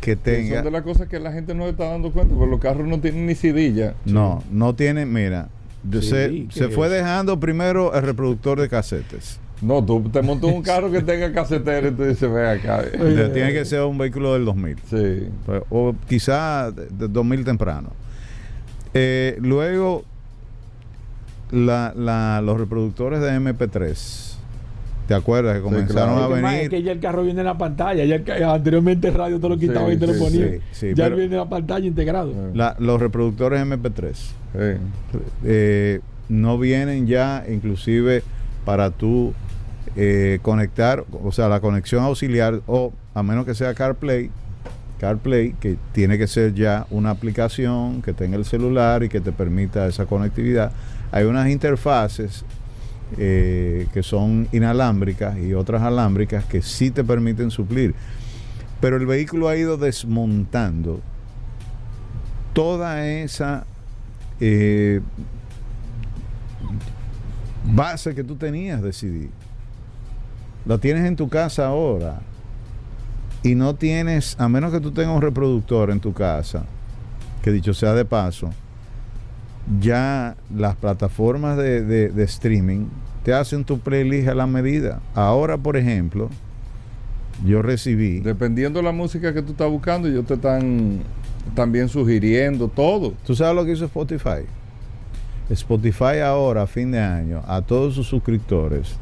Speaker 3: que tenga...
Speaker 1: Son de las cosas que la gente no se está dando cuenta, porque los carros no tienen ni ya.
Speaker 3: No, no tiene, mira,
Speaker 2: Sí,
Speaker 3: se,
Speaker 2: ¿qué
Speaker 3: se fue dejando primero el reproductor de casetes.
Speaker 1: No, tú te montas un carro que tenga casetero y tú dices, ve acá.
Speaker 3: Tiene que ser un vehículo del 2000.
Speaker 1: Sí.
Speaker 3: Pues, o quizá de, de 2000 temprano. Eh, luego, la, la- los reproductores de MP3. ¿Te acuerdas que comenzaron
Speaker 1: claro.
Speaker 3: a venir?
Speaker 2: es que ya el carro viene en la pantalla. Ya el anteriormente radio todo lo
Speaker 1: Sí,
Speaker 2: quitaba y te lo ponía.
Speaker 3: sí, sí,
Speaker 2: ya
Speaker 3: pero-
Speaker 2: viene en la pantalla integrado.
Speaker 3: La- los reproductores MP3
Speaker 1: Sí.
Speaker 3: eh, no vienen ya, inclusive para tú eh, conectar, o sea, la conexión auxiliar, o a menos que sea CarPlay, CarPlay, que tiene que ser ya una aplicación que tenga el celular y que te permita esa conectividad. Hay unas interfaces eh, que son inalámbricas y otras alámbricas que sí te permiten suplir. Pero el vehículo ha ido desmontando toda esa eh, base que tú tenías de CD. La tienes en tu casa ahora y no tienes, a menos que tú tengas un reproductor en tu casa, que dicho sea de paso, ya las plataformas de, streaming te hacen tu playlist a la medida. Ahora, por ejemplo, yo recibí...
Speaker 1: Dependiendo de la música que tú estás buscando, ellos te están también sugiriendo todo.
Speaker 3: ¿Tú sabes lo que hizo Spotify? Spotify ahora, a fin de año, a todos sus suscriptores,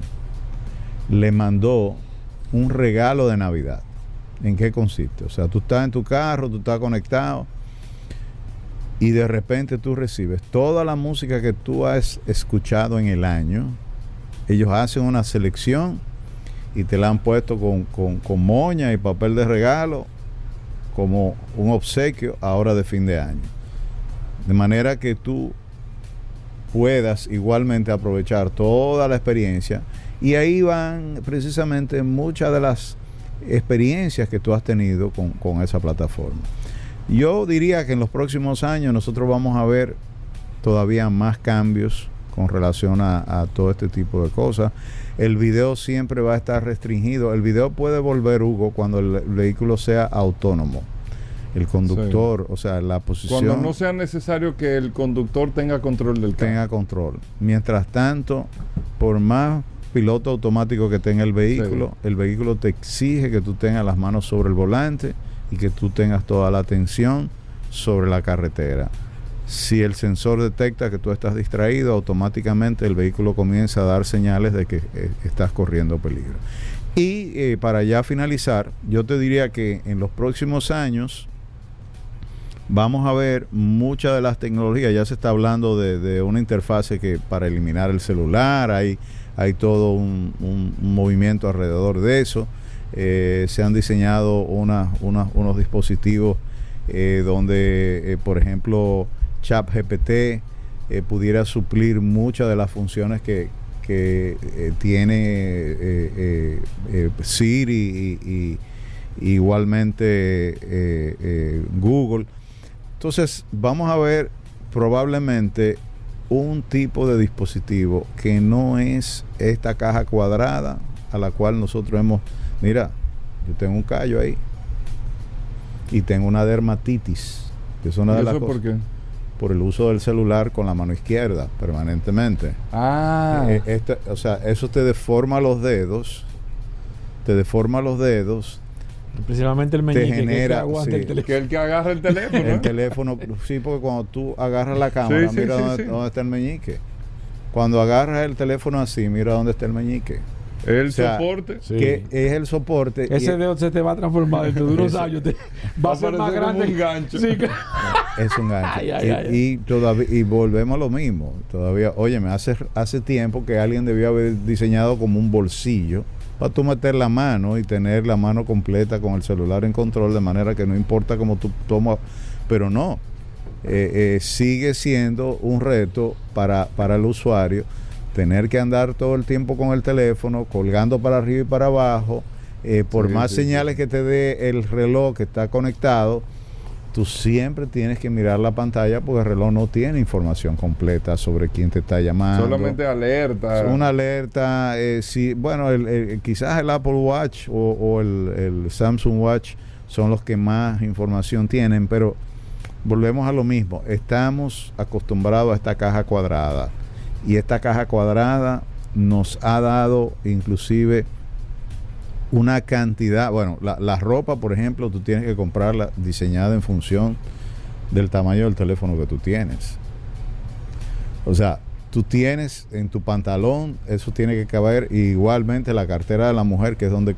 Speaker 3: le mandó un regalo de Navidad. ¿En qué consiste? O sea, tú estás en tu carro, tú estás conectado y de repente tú recibes toda la música que tú has escuchado en el año. Ellos hacen una selección y te la han puesto con, con, con moña y papel de regalo como un obsequio ahora de fin de año. De manera que tú puedas igualmente aprovechar toda la experiencia y ahí van precisamente muchas de las experiencias que tú has tenido con, con esa plataforma. Yo diría que en los próximos años nosotros vamos a ver todavía más cambios con relación a, a todo este tipo de cosas. El video siempre va a estar restringido. El video puede volver, Hugo, cuando el, vehículo sea autónomo. El conductor, o sea, la posición
Speaker 1: Cuando no sea necesario que el conductor tenga control del carro.
Speaker 3: tenga control. Mientras tanto, por más piloto automático que tenga el vehículo, el vehículo te exige que tú tengas las manos sobre el volante y que tú tengas toda la atención sobre la carretera. Si el sensor detecta que tú estás distraído, automáticamente el vehículo comienza a dar señales de que eh, estás corriendo peligro. Y eh, para ya finalizar, yo te diría que en los próximos años vamos a ver muchas de las tecnologías. Ya se está hablando de, una interfase que para eliminar el celular, hay, hay todo un, movimiento alrededor de eso. Eh, se han diseñado unos dispositivos eh, donde, por ejemplo, ChatGPT eh, pudiera suplir muchas de las funciones que, que, eh, tiene eh, eh, Siri y, y- y igualmente Google. Entonces, vamos a ver probablemente un tipo de dispositivo que no es esta caja cuadrada a la cual nosotros hemos, mira, yo tengo un callo ahí y tengo una dermatitis, que es una
Speaker 1: ¿Y
Speaker 3: de las
Speaker 1: eso
Speaker 3: cosas
Speaker 1: por qué?
Speaker 3: Por el uso del celular con la mano izquierda permanentemente.
Speaker 1: Ah,
Speaker 3: Eh, este- o sea, eso te deforma los dedos, te deforma los dedos,
Speaker 2: Principalmente el
Speaker 3: te
Speaker 2: meñique que
Speaker 3: genera, sí.
Speaker 2: el teléfono.
Speaker 1: Que el que agarra el teléfono.
Speaker 3: el
Speaker 1: ¿eh?
Speaker 3: teléfono, sí, porque cuando tú agarras la cámara,
Speaker 1: Sí, sí,
Speaker 3: mira
Speaker 1: sí,
Speaker 3: dónde,
Speaker 1: sí.
Speaker 3: dónde está el meñique. Cuando agarras el teléfono así, mira dónde está el meñique.
Speaker 1: El
Speaker 3: O sea,
Speaker 1: soporte.
Speaker 2: Sí.
Speaker 3: Que es el soporte.
Speaker 2: Ese dedo se te va a transformar dentro de unos años. te- va
Speaker 1: Va
Speaker 2: a ser más grande.
Speaker 1: un gancho.
Speaker 2: Sí, que-
Speaker 3: Es un gancho.
Speaker 2: Ay, ay,
Speaker 3: y,
Speaker 2: ay.
Speaker 3: y todavía y volvemos a lo mismo. Todavía, óyeme, hace hace tiempo que alguien debió haber diseñado como un bolsillo para tú meter la mano y tener la mano completa con el celular en control de manera que no importa cómo tú tomas, pero no. Eh, eh, sigue siendo un reto para, para el usuario tener que andar todo el tiempo con el teléfono, colgando para arriba y para abajo, eh, por
Speaker 1: Sí,
Speaker 3: más
Speaker 1: sí, sí,
Speaker 3: señales que te dé el reloj que está conectado, tú siempre tienes que mirar la pantalla porque el reloj no tiene información completa sobre quién te está llamando.
Speaker 1: Solamente alerta.
Speaker 3: Una alerta, eh, si, bueno, el- el- quizás el Apple Watch o, o el, el Samsung Watch son los que más información tienen, pero volvemos a lo mismo. Estamos acostumbrados a esta caja cuadrada y esta caja cuadrada nos ha dado inclusive una cantidad, bueno, la, la ropa, por ejemplo, tú tienes que comprarla diseñada en función del tamaño del teléfono que tú tienes. O sea, tú tienes en tu pantalón, eso tiene que caber igualmente la cartera de la mujer, que es donde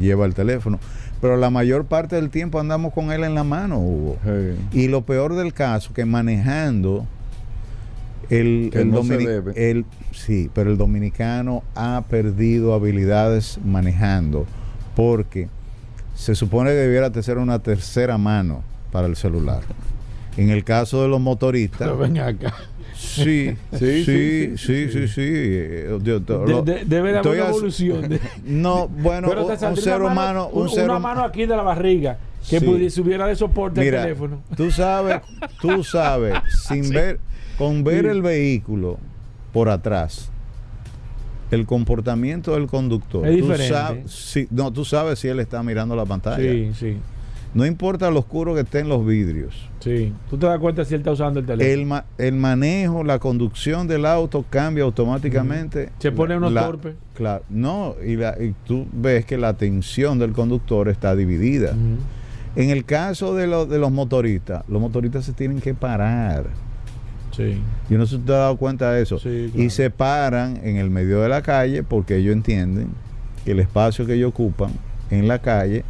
Speaker 3: lleva el teléfono. Pero la mayor parte del tiempo andamos con él en la mano, Hugo. Y lo peor del caso, que manejando el,
Speaker 1: Que
Speaker 3: el
Speaker 1: no se
Speaker 3: domini-
Speaker 1: debe.
Speaker 3: el- sí, pero el dominicano ha perdido habilidades manejando porque se supone que debiera de ser una tercera mano para el celular. En el caso de los motoristas,
Speaker 2: Pero ven acá.
Speaker 3: sí,
Speaker 1: Sí,
Speaker 3: sí,
Speaker 1: sí,
Speaker 3: sí,
Speaker 1: sí,
Speaker 3: sí, sí, yo-
Speaker 2: De-
Speaker 3: lo-
Speaker 2: de- debe de haber una evolución. de-
Speaker 3: No, bueno,
Speaker 2: Pero te
Speaker 3: un, ser humano, un, ser
Speaker 2: una mano aquí de la barriga que
Speaker 3: Sí.
Speaker 2: pudiese hubiera de soporte
Speaker 3: Mira,
Speaker 2: al teléfono.
Speaker 3: tú sabes, tú sabes, sin ver, con ver
Speaker 2: Sí.
Speaker 3: el vehículo por atrás, el comportamiento del conductor.
Speaker 2: Es
Speaker 3: tú
Speaker 2: diferente.
Speaker 3: sabes- sí, no, tú sabes si él está mirando la pantalla.
Speaker 2: Sí, sí,
Speaker 3: No importa lo oscuro que estén los vidrios.
Speaker 2: sí. Tú te das cuenta si él está usando el teléfono.
Speaker 3: El, ma- el manejo, la conducción del auto cambia automáticamente.
Speaker 2: Se pone uno
Speaker 3: La-
Speaker 2: torpe.
Speaker 3: Claro, no, y, la- y tú ves que la atención del conductor está dividida. En el caso de, los de los motoristas, los motoristas se tienen que parar.
Speaker 2: Sí.
Speaker 3: Yo no sé si te has dado cuenta de eso.
Speaker 2: Sí, claro.
Speaker 3: Y se paran en el medio de la calle porque ellos entienden que el espacio que ellos ocupan en la calle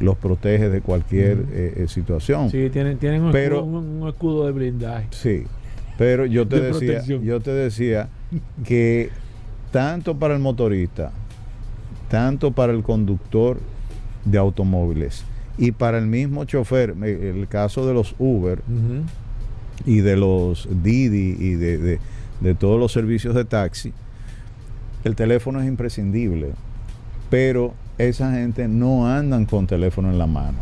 Speaker 3: los protege de cualquier eh, eh, situación.
Speaker 2: Sí, tienen, tienen un,
Speaker 3: Pero-
Speaker 2: escudo, un, un escudo de blindaje.
Speaker 3: Sí, pero yo te
Speaker 2: De
Speaker 3: decía,
Speaker 2: protección.
Speaker 3: yo te decía que tanto para el motorista, tanto para el conductor de automóviles y para el mismo chofer, me- el caso de los Uber. Y de los Didi y de, de- de todos los servicios de taxi, el teléfono es imprescindible, pero esa gente no andan con teléfono en la mano.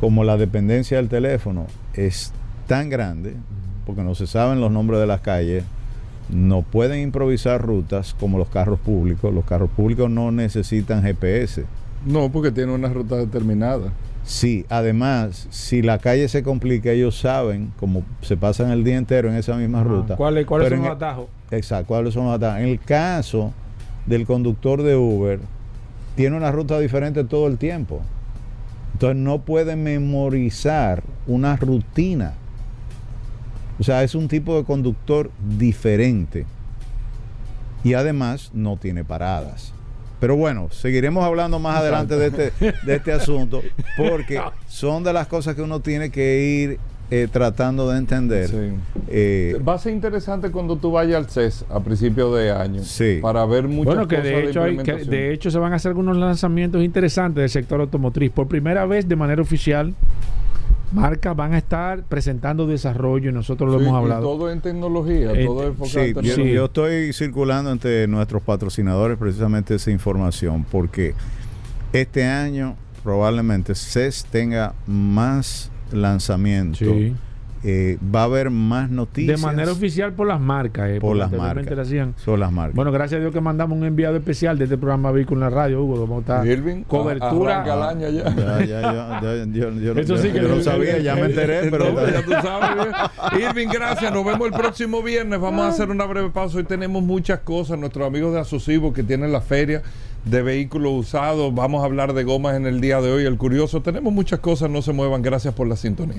Speaker 3: Como la dependencia del teléfono es tan grande, porque no se saben los nombres de las calles, no pueden improvisar rutas como los carros públicos. Los carros públicos no necesitan GPS.
Speaker 1: No, porque tiene una ruta determinada.
Speaker 3: Sí, además, si la calle se complica, ellos saben, como se pasan el día entero en esa misma ruta.
Speaker 2: Ah, ¿Cuáles, cuáles
Speaker 3: Pero
Speaker 2: son los
Speaker 3: el-
Speaker 2: atajos?
Speaker 3: Exacto, ¿cuáles son los atajos? En el caso del conductor de Uber, tiene una ruta diferente todo el tiempo. Entonces no puede memorizar una rutina. O sea, es un tipo de conductor diferente. Y además no tiene paradas. Pero bueno, seguiremos hablando más adelante de este, de este asunto, porque son de las cosas que uno tiene que ir eh, tratando de entender.
Speaker 1: Sí.
Speaker 3: Eh,
Speaker 1: Va a ser interesante cuando tú vayas al CES a principios de año
Speaker 3: Sí.
Speaker 1: para ver muchas
Speaker 2: Bueno, que
Speaker 1: cosas
Speaker 2: de hecho, hay, que
Speaker 1: implementación.
Speaker 2: de hecho se van a hacer algunos lanzamientos interesantes del sector automotriz. Por primera vez, de manera oficial, marcas van a estar presentando desarrollo y nosotros lo
Speaker 1: Sí,
Speaker 2: hemos
Speaker 1: y
Speaker 2: hablado.
Speaker 1: todo en tecnología,
Speaker 2: Eh,
Speaker 1: todo enfocado
Speaker 3: Sí,
Speaker 1: en
Speaker 3: yo,
Speaker 1: tecnología.
Speaker 3: yo estoy circulando entre nuestros patrocinadores precisamente esa información porque este año probablemente CES tenga más lanzamientos,
Speaker 2: Sí.
Speaker 3: Eh, va a haber más
Speaker 2: De
Speaker 3: noticias
Speaker 2: manera oficial por las marcas. eh,
Speaker 3: por las marcas.
Speaker 2: hacían.
Speaker 3: Son las marcas.
Speaker 2: Bueno, gracias a Dios que mandamos un enviado especial de este programa Vehículo en la Radio, Hugo. Vamos a estar
Speaker 1: Irving,
Speaker 2: cobertura.
Speaker 1: el año ya.
Speaker 3: Ya, ya, ya, yo, yo-
Speaker 2: Eso
Speaker 3: yo-
Speaker 2: sí que
Speaker 3: yo no sabía, ya me enteré, pero
Speaker 1: ya tú sabes. bien. Irving, gracias. Nos vemos el próximo viernes. Vamos a hacer una breve pausa. Hoy tenemos muchas cosas. Nuestros amigos de Asocivo que tienen la feria de vehículos usados. Vamos a hablar de gomas en el día de hoy. El curioso, tenemos muchas cosas, no se muevan. Gracias por la sintonía.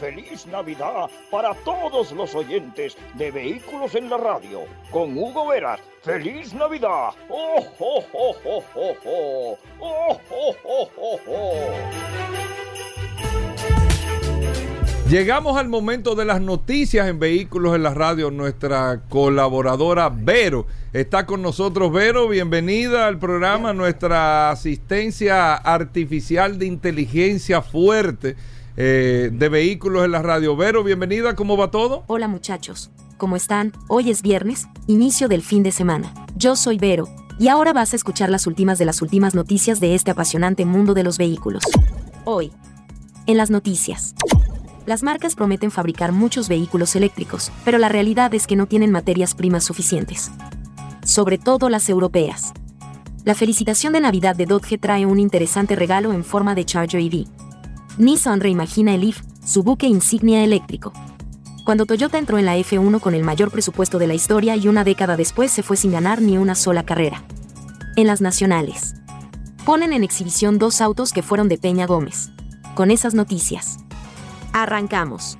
Speaker 4: ¡Feliz Navidad para todos los oyentes de Vehículos en la Radio! Con Hugo Veras. ¡Feliz Navidad! ¡Oh, oh, oh, oh, oh, oh! ¡Oh, oh, oh, oh, oh!
Speaker 1: Llegamos al momento de las noticias en Vehículos en la Radio. Nuestra colaboradora Vero está con nosotros. Vero, bienvenida al programa. Nuestra asistencia artificial de inteligencia fuerte eh, de Vehículos en la Radio. Vero, bienvenida. ¿Cómo va todo?
Speaker 5: Hola muchachos, ¿cómo están? Hoy es viernes, inicio del fin de semana. Yo soy Vero, y ahora vas a escuchar las últimas de las últimas noticias de este apasionante mundo de los vehículos. Hoy, en las noticias. Las marcas prometen fabricar muchos vehículos eléctricos, pero la realidad es que no tienen materias primas suficientes. Sobre todo las europeas. La felicitación de Navidad de Dodge trae un interesante regalo en forma de Charger EV. Nissan reimagina el Leaf, su buque insignia eléctrico. Cuando Toyota entró en la F1 con el mayor presupuesto de la historia y una década después se fue sin ganar ni una sola carrera. En las nacionales. Ponen en exhibición dos autos que fueron de Peña Gómez. Con esas noticias. Arrancamos.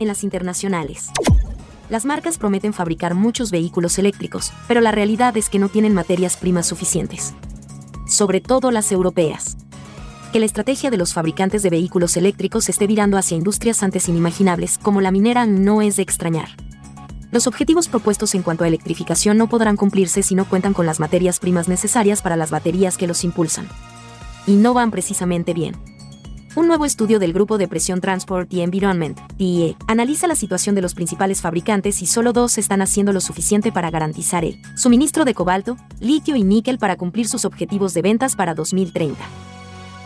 Speaker 5: En las internacionales. Las marcas prometen fabricar muchos vehículos eléctricos, pero la realidad es que no tienen materias primas suficientes. Sobre todo las europeas. Que la estrategia de los fabricantes de vehículos eléctricos esté virando hacia industrias antes inimaginables, como la minera, no es de extrañar. Los objetivos propuestos en cuanto a electrificación no podrán cumplirse si no cuentan con las materias primas necesarias para las baterías que los impulsan. Y no van precisamente bien. Un nuevo estudio del Grupo de Presión Transport y Environment, DIE, analiza la situación de los principales fabricantes y solo dos están haciendo lo suficiente para garantizar el suministro de cobalto, litio y níquel para cumplir sus objetivos de ventas para 2030.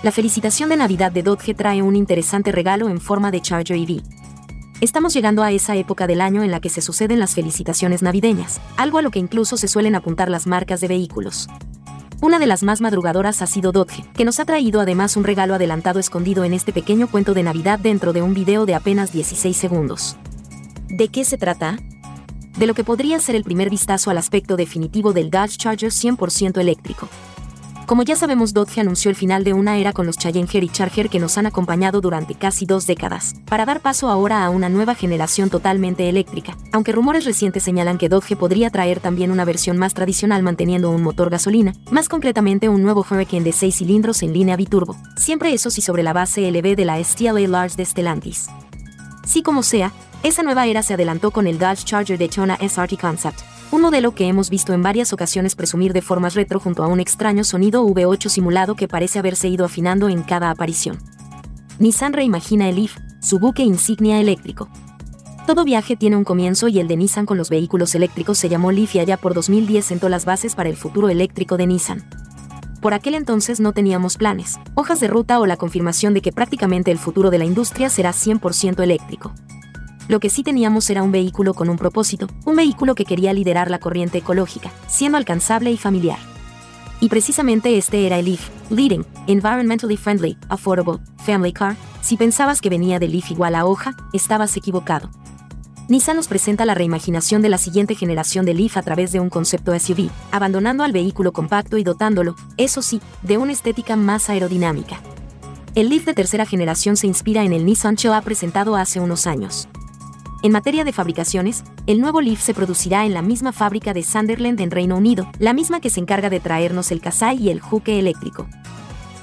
Speaker 5: La felicitación de Navidad de Dodge trae un interesante regalo en forma de Charger EV. Estamos llegando a esa época del año en la que se suceden las felicitaciones navideñas, algo a lo que incluso se suelen apuntar las marcas de vehículos. Una de las más madrugadoras ha sido Dodge, que nos ha traído además un regalo adelantado escondido en este pequeño cuento de Navidad dentro de un video de apenas 16 segundos. ¿De qué se trata? De lo que podría ser el primer vistazo al aspecto definitivo del Dodge Charger 100% eléctrico. Como ya sabemos, Dodge anunció el final de una era con los Challenger y Charger que nos han acompañado durante casi dos décadas, para dar paso ahora a una nueva generación totalmente eléctrica, aunque rumores recientes señalan que Dodge podría traer también una versión más tradicional manteniendo un motor gasolina, más concretamente un nuevo Hurricane de 6 cilindros en línea biturbo, siempre eso sí sobre la base LV de la STLA Large de Stellantis. Sí como sea, esa nueva era se adelantó con el Dodge Charger Daytona SRT Concept, un modelo que hemos visto en varias ocasiones presumir de formas retro junto a un extraño sonido V8 simulado que parece haberse ido afinando en cada aparición. Nissan reimagina el Leaf, su buque insignia eléctrico. Todo viaje tiene un comienzo y el de Nissan con los vehículos eléctricos se llamó Leaf y allá por 2010 sentó las bases para el futuro eléctrico de Nissan. Por aquel entonces no teníamos planes, hojas de ruta o la confirmación de que prácticamente el futuro de la industria será 100% eléctrico. Lo que sí teníamos era un vehículo con un propósito, un vehículo que quería liderar la corriente ecológica, siendo alcanzable y familiar. Y precisamente este era el Leaf, Leading, Environmentally Friendly, Affordable, Family Car. Si pensabas que venía de Leaf igual a hoja, estabas equivocado. Nissan nos presenta la reimaginación de la siguiente generación de Leaf a través de un concepto SUV, abandonando al vehículo compacto y dotándolo, eso sí, de una estética más aerodinámica. El Leaf de tercera generación se inspira en el Nissan Choa presentado hace unos años. En materia de fabricaciones, el nuevo Leaf se producirá en la misma fábrica de Sunderland en Reino Unido, la misma que se encarga de traernos el Kasai y el Juke eléctrico.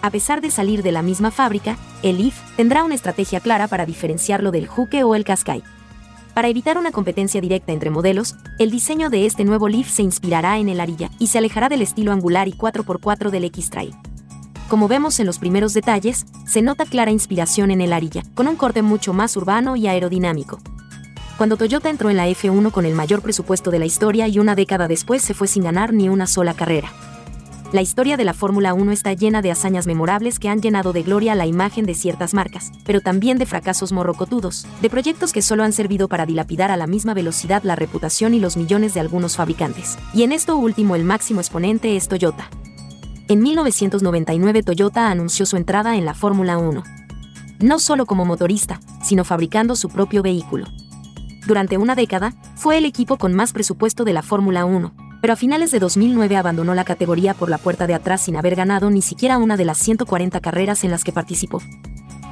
Speaker 5: A pesar de salir de la misma fábrica, el Leaf tendrá una estrategia clara para diferenciarlo del Juke o el Qashqai. Para evitar una competencia directa entre modelos, el diseño de este nuevo Leaf se inspirará en el Arilla y se alejará del estilo angular y 4x4 del X-Trail. Como vemos en los primeros detalles, se nota clara inspiración en el Arilla, con un corte mucho más urbano y aerodinámico. Cuando Toyota entró en la F1 con el mayor presupuesto de la historia y una década después se fue sin ganar ni una sola carrera. La historia de la Fórmula 1 está llena de hazañas memorables que han llenado de gloria la imagen de ciertas marcas, pero también de fracasos morrocotudos, de proyectos que solo han servido para dilapidar a la misma velocidad la reputación y los millones de algunos fabricantes. Y en esto último el máximo exponente es Toyota. En 1999 Toyota anunció su entrada en la Fórmula 1 no solo como motorista, sino fabricando su propio vehículo. Durante una década, fue el equipo con más presupuesto de la Fórmula 1, pero a finales de 2009 abandonó la categoría por la puerta de atrás sin haber ganado ni siquiera una de las 140 carreras en las que participó.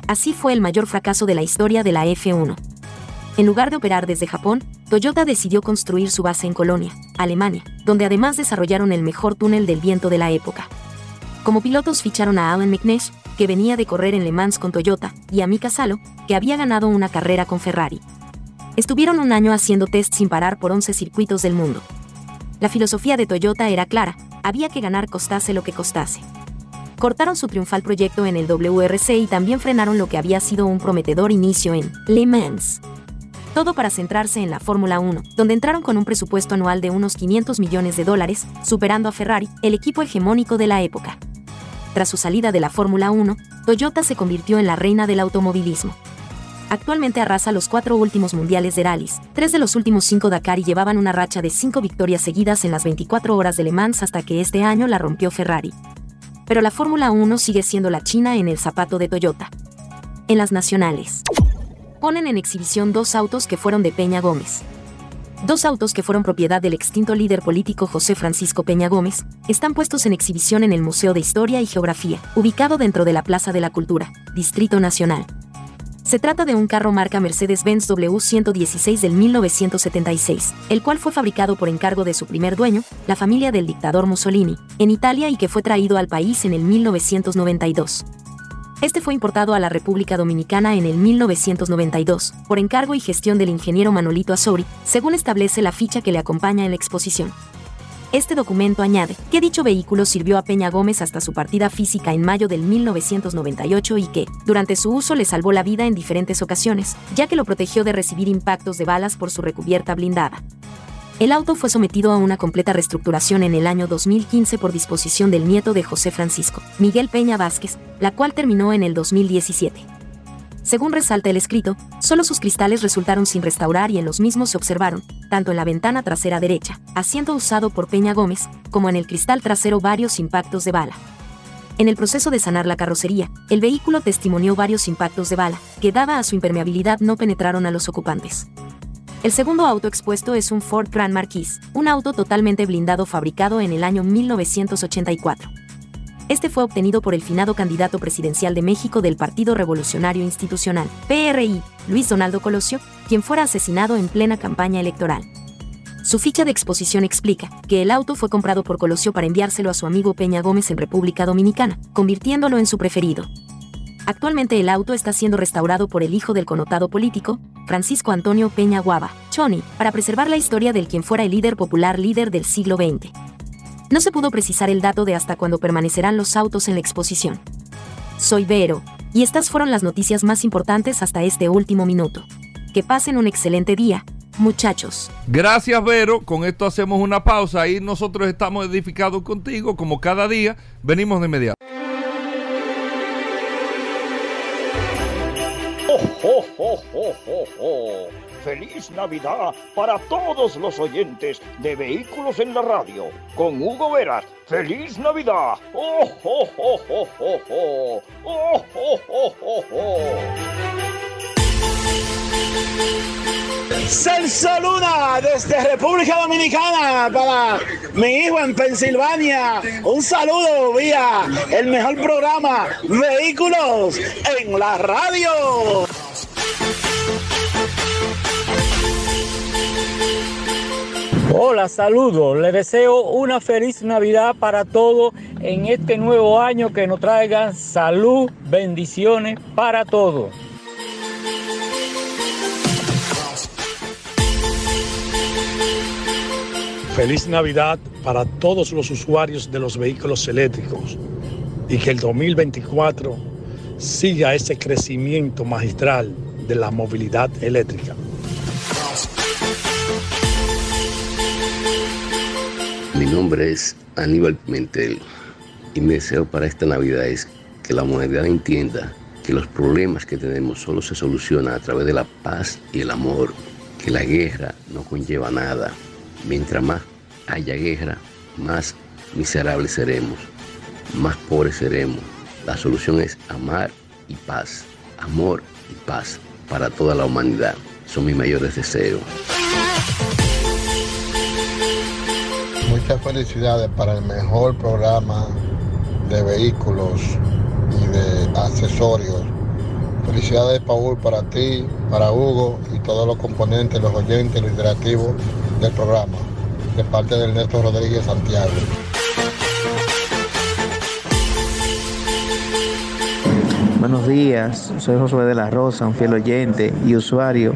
Speaker 5: Así fue el mayor fracaso de la historia de la F1. En lugar de operar desde Japón, Toyota decidió construir su base en Colonia, Alemania, donde además desarrollaron el mejor túnel del viento de la época. Como pilotos ficharon a Alan McNeish, que venía de correr en Le Mans con Toyota, y a Mika Salo, que había ganado una carrera con Ferrari. Estuvieron un año haciendo test sin parar por 11 circuitos del mundo. La filosofía de Toyota era clara, había que ganar costase lo que costase. Cortaron su triunfal proyecto en el WRC y también frenaron lo que había sido un prometedor inicio en Le Mans. Todo para centrarse en la Fórmula 1, donde entraron con un presupuesto anual de unos 500 millones de dólares, superando a Ferrari, el equipo hegemónico de la época. Tras su salida de la Fórmula 1, Toyota se convirtió en la reina del automovilismo. Actualmente arrasa los cuatro últimos mundiales de rallies, tres de los últimos cinco Dakar y llevaban una racha de cinco victorias seguidas en las 24 horas de Le Mans hasta que este año la rompió Ferrari. Pero la Fórmula 1 sigue siendo la China en el zapato de Toyota. En las nacionales ponen en exhibición dos autos que fueron de Peña Gómez. Dos autos que fueron propiedad del extinto líder político José Francisco Peña Gómez, están puestos en exhibición en el Museo de Historia y Geografía, ubicado dentro de la Plaza de la Cultura, Distrito Nacional. Se trata de un carro marca Mercedes-Benz W116 del 1976, el cual fue fabricado por encargo de su primer dueño, la familia del dictador Mussolini, en Italia y que fue traído al país en el 1992. Este fue importado a la República Dominicana en el 1992, por encargo y gestión del ingeniero Manolito Azori, según establece la ficha que le acompaña en la exposición. Este documento añade que dicho vehículo sirvió a Peña Gómez hasta su partida física en mayo del 1998 y que, durante su uso, le salvó la vida en diferentes ocasiones, ya que lo protegió de recibir impactos de balas por su recubierta blindada. El auto fue sometido a una completa reestructuración en el año 2015 por disposición del nieto de José Francisco, Miguel Peña Vázquez, la cual terminó en el 2017. Según resalta el escrito, solo sus cristales resultaron sin restaurar y en los mismos se observaron, tanto en la ventana trasera derecha, asiento usado por Peña Gómez, como en el cristal trasero varios impactos de bala. En el proceso de sanar la carrocería, el vehículo testimonió varios impactos de bala, que dada a su impermeabilidad no penetraron a los ocupantes. El segundo auto expuesto es un Ford Grand Marquis, un auto totalmente blindado fabricado en el año 1984. Este fue obtenido por el finado candidato presidencial de México del Partido Revolucionario Institucional, PRI, Luis Donaldo Colosio, quien fuera asesinado en plena campaña electoral. Su ficha de exposición explica que el auto fue comprado por Colosio para enviárselo a su amigo Peña Gómez en República Dominicana, convirtiéndolo en su preferido. Actualmente el auto está siendo restaurado por el hijo del connotado político, Francisco Antonio Peña Guava, Choni, para preservar la historia del quien fuera el líder popular líder del siglo XX. No se pudo precisar el dato de hasta cuándo permanecerán los autos en la exposición. Soy Vero, y estas fueron las noticias más importantes hasta este último minuto. Que pasen un excelente día, muchachos.
Speaker 1: Gracias, Vero. Con esto hacemos una pausa y nosotros estamos edificados contigo, como cada día. Venimos de inmediato.
Speaker 4: ¡Oh, oh, oh, oh, oh! ¡Feliz Navidad para todos los oyentes de Vehículos en la Radio! Con Hugo Veras. ¡Feliz Navidad! ¡Oh, oh, oh, oh, oh, oh! ¡Oh, oh, oh, oh, oh!
Speaker 6: Celso Luna desde República Dominicana para mi hijo en Pensilvania. Un saludo vía el mejor programa Vehículos en la radio. Hola, saludos. Le deseo una feliz Navidad para todos en este nuevo año que nos traiga salud, bendiciones para todos.
Speaker 7: Feliz Navidad para todos los usuarios de los vehículos eléctricos y que el 2024 siga ese crecimiento magistral de la movilidad eléctrica.
Speaker 8: Mi nombre es Aníbal Pimentel y mi deseo para esta Navidad es que la humanidad entienda que los problemas que tenemos solo se solucionan a través de la paz y el amor, que la guerra no conlleva nada. Mientras más haya guerra, más miserables seremos, más pobres seremos. La solución es amar y paz. amor y paz para toda la humanidad. Son mis mayores deseos.
Speaker 9: Muchas felicidades para el mejor programa de vehículos y de accesorios. Felicidades, Paul, para ti, para Hugo y todos los componentes, los oyentes, los interactivos del programa, de parte del Ernesto Rodríguez Santiago.
Speaker 10: Buenos días, soy Josué de la Rosa, un fiel oyente y usuario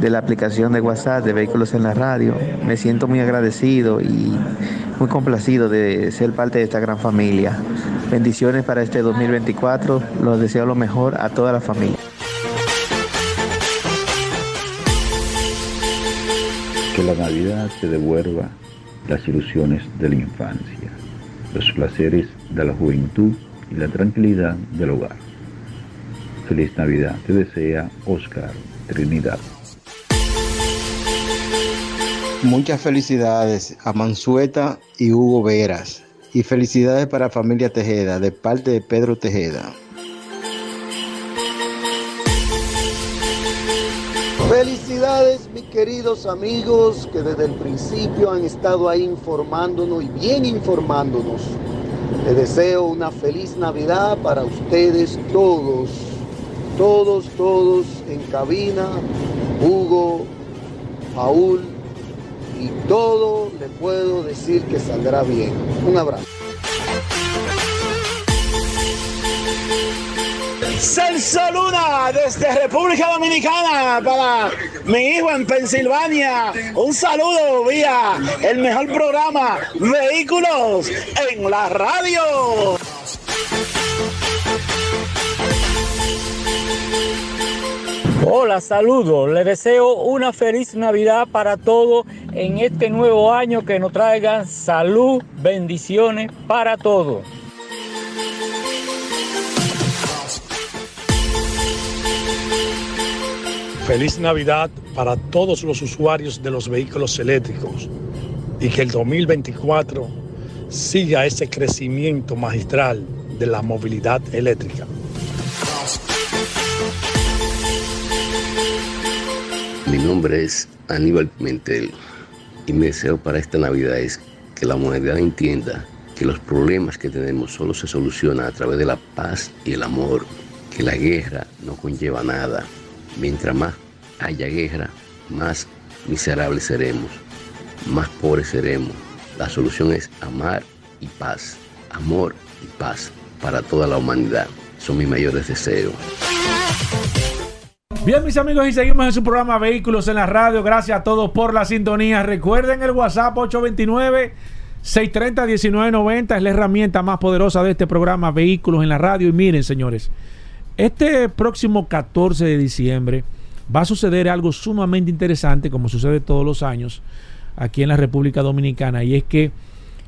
Speaker 10: de la aplicación de WhatsApp de Vehículos en la Radio. Me siento muy agradecido y muy complacido de ser parte de esta gran familia. Bendiciones para este 2024, los deseo lo mejor a toda la familia.
Speaker 11: Que la Navidad te devuelva las ilusiones de la infancia, los placeres de la juventud y la tranquilidad del hogar. Feliz Navidad te desea Oscar Trinidad.
Speaker 12: Muchas felicidades a Mansueta y Hugo Veras. Y felicidades para familia Tejeda, de parte de Pedro Tejeda.
Speaker 13: Felicidades, mis queridos amigos, que desde el principio han estado ahí informándonos y bien informándonos. Les deseo una feliz Navidad para ustedes todos, todos, todos en cabina, Hugo, Paul, y todo le puedo decir que saldrá bien. Un abrazo.
Speaker 6: Celso Luna desde República Dominicana para mi hijo en Pensilvania. Un saludo vía el mejor programa Vehículos en la radio.
Speaker 14: Hola, saludos. Les deseo una feliz Navidad para todos en este nuevo año que nos traigan salud, bendiciones para todos.
Speaker 7: Feliz Navidad para todos los usuarios de los vehículos eléctricos y que el 2024 siga ese crecimiento magistral de la movilidad eléctrica.
Speaker 8: Mi nombre es Aníbal Pimentel y mi deseo para esta Navidad es que la humanidad entienda que los problemas que tenemos solo se solucionan a través de la paz y el amor, que la guerra no conlleva nada. Mientras más haya guerra, más miserables seremos, más pobres seremos. La solución es amar y paz, amor y paz para toda la humanidad. Son mis mayores deseos.
Speaker 2: Bien, mis amigos, y seguimos en su programa Vehículos en la Radio. Gracias a todos por la sintonía. Recuerden el WhatsApp 829-630-1990. Es la herramienta más poderosa de este programa Vehículos en la Radio. Y miren, señores, este próximo 14 de diciembre va a suceder algo sumamente interesante, como sucede todos los años aquí en la República Dominicana. Y es que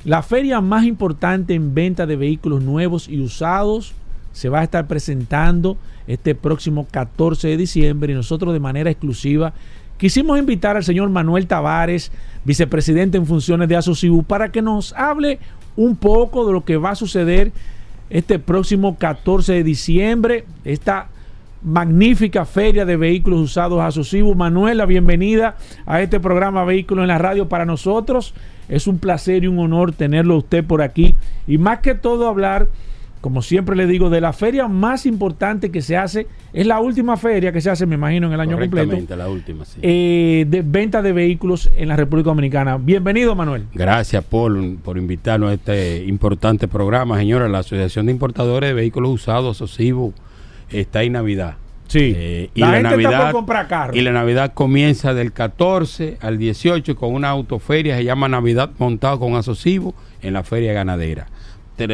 Speaker 2: la feria más importante en venta de vehículos nuevos y usados se va a estar presentando este próximo 14 de diciembre y nosotros de manera exclusiva quisimos invitar al señor Manuel Tavares, vicepresidente en funciones de Asocibu, para que nos hable un poco de lo que va a suceder este próximo 14 de diciembre, esta magnífica feria de vehículos usados Asocibu. Manuel, la bienvenida a este programa Vehículos en la Radio para nosotros. Es un placer y un honor tenerlo usted por aquí y más que todo hablar como siempre le digo, de la feria más importante que se hace, es la última feria que se hace, me imagino, en el año completo.
Speaker 15: la última, sí.
Speaker 2: eh, de venta de vehículos en la República Dominicana. Bienvenido, Manuel.
Speaker 15: Gracias, Paul, por invitarnos a este importante programa. Señora, la Asociación de Importadores de Vehículos Usados, Asocivo, está en Navidad.
Speaker 2: Sí.
Speaker 15: Eh, y
Speaker 2: la,
Speaker 15: la,
Speaker 2: gente
Speaker 15: Navidad,
Speaker 2: está por comprar carros.
Speaker 15: Y la Navidad comienza del 14 al 18 con una autoferia, se llama Navidad montado con Asocivo en la feria ganadera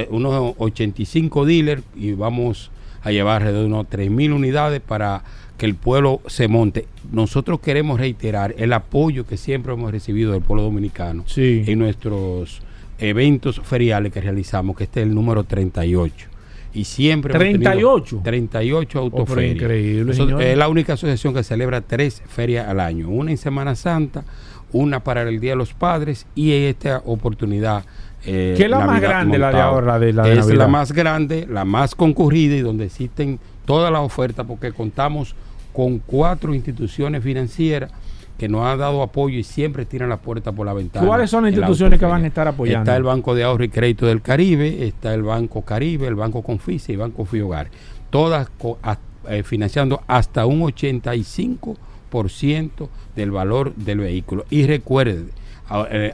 Speaker 15: unos 85 dealers y vamos a llevar alrededor de unos 3.000 unidades para que el pueblo se monte. Nosotros queremos reiterar el apoyo que siempre hemos recibido del pueblo dominicano
Speaker 2: sí.
Speaker 15: en nuestros eventos feriales que realizamos, que este es el número 38. Y siempre
Speaker 2: 38
Speaker 15: 38 autoferias.
Speaker 2: Oh, increíble,
Speaker 15: es la única asociación que celebra tres ferias al año, una en Semana Santa, una para el Día de los Padres y esta oportunidad
Speaker 2: eh, ¿Qué es la más grande, montado. la de ahora? La de, la de
Speaker 15: es
Speaker 2: Navidad?
Speaker 15: la más grande, la más concurrida y donde existen todas las ofertas porque contamos con cuatro instituciones financieras que nos han dado apoyo y siempre tiran la puerta por la ventana.
Speaker 2: ¿Cuáles son las
Speaker 15: la
Speaker 2: instituciones que van a estar apoyando?
Speaker 15: Está el Banco de Ahorro y Crédito del Caribe, está el Banco Caribe, el Banco Confise y el Banco Fiogar. Todas eh, financiando hasta un 85% del valor del vehículo. Y recuerde, a- eh,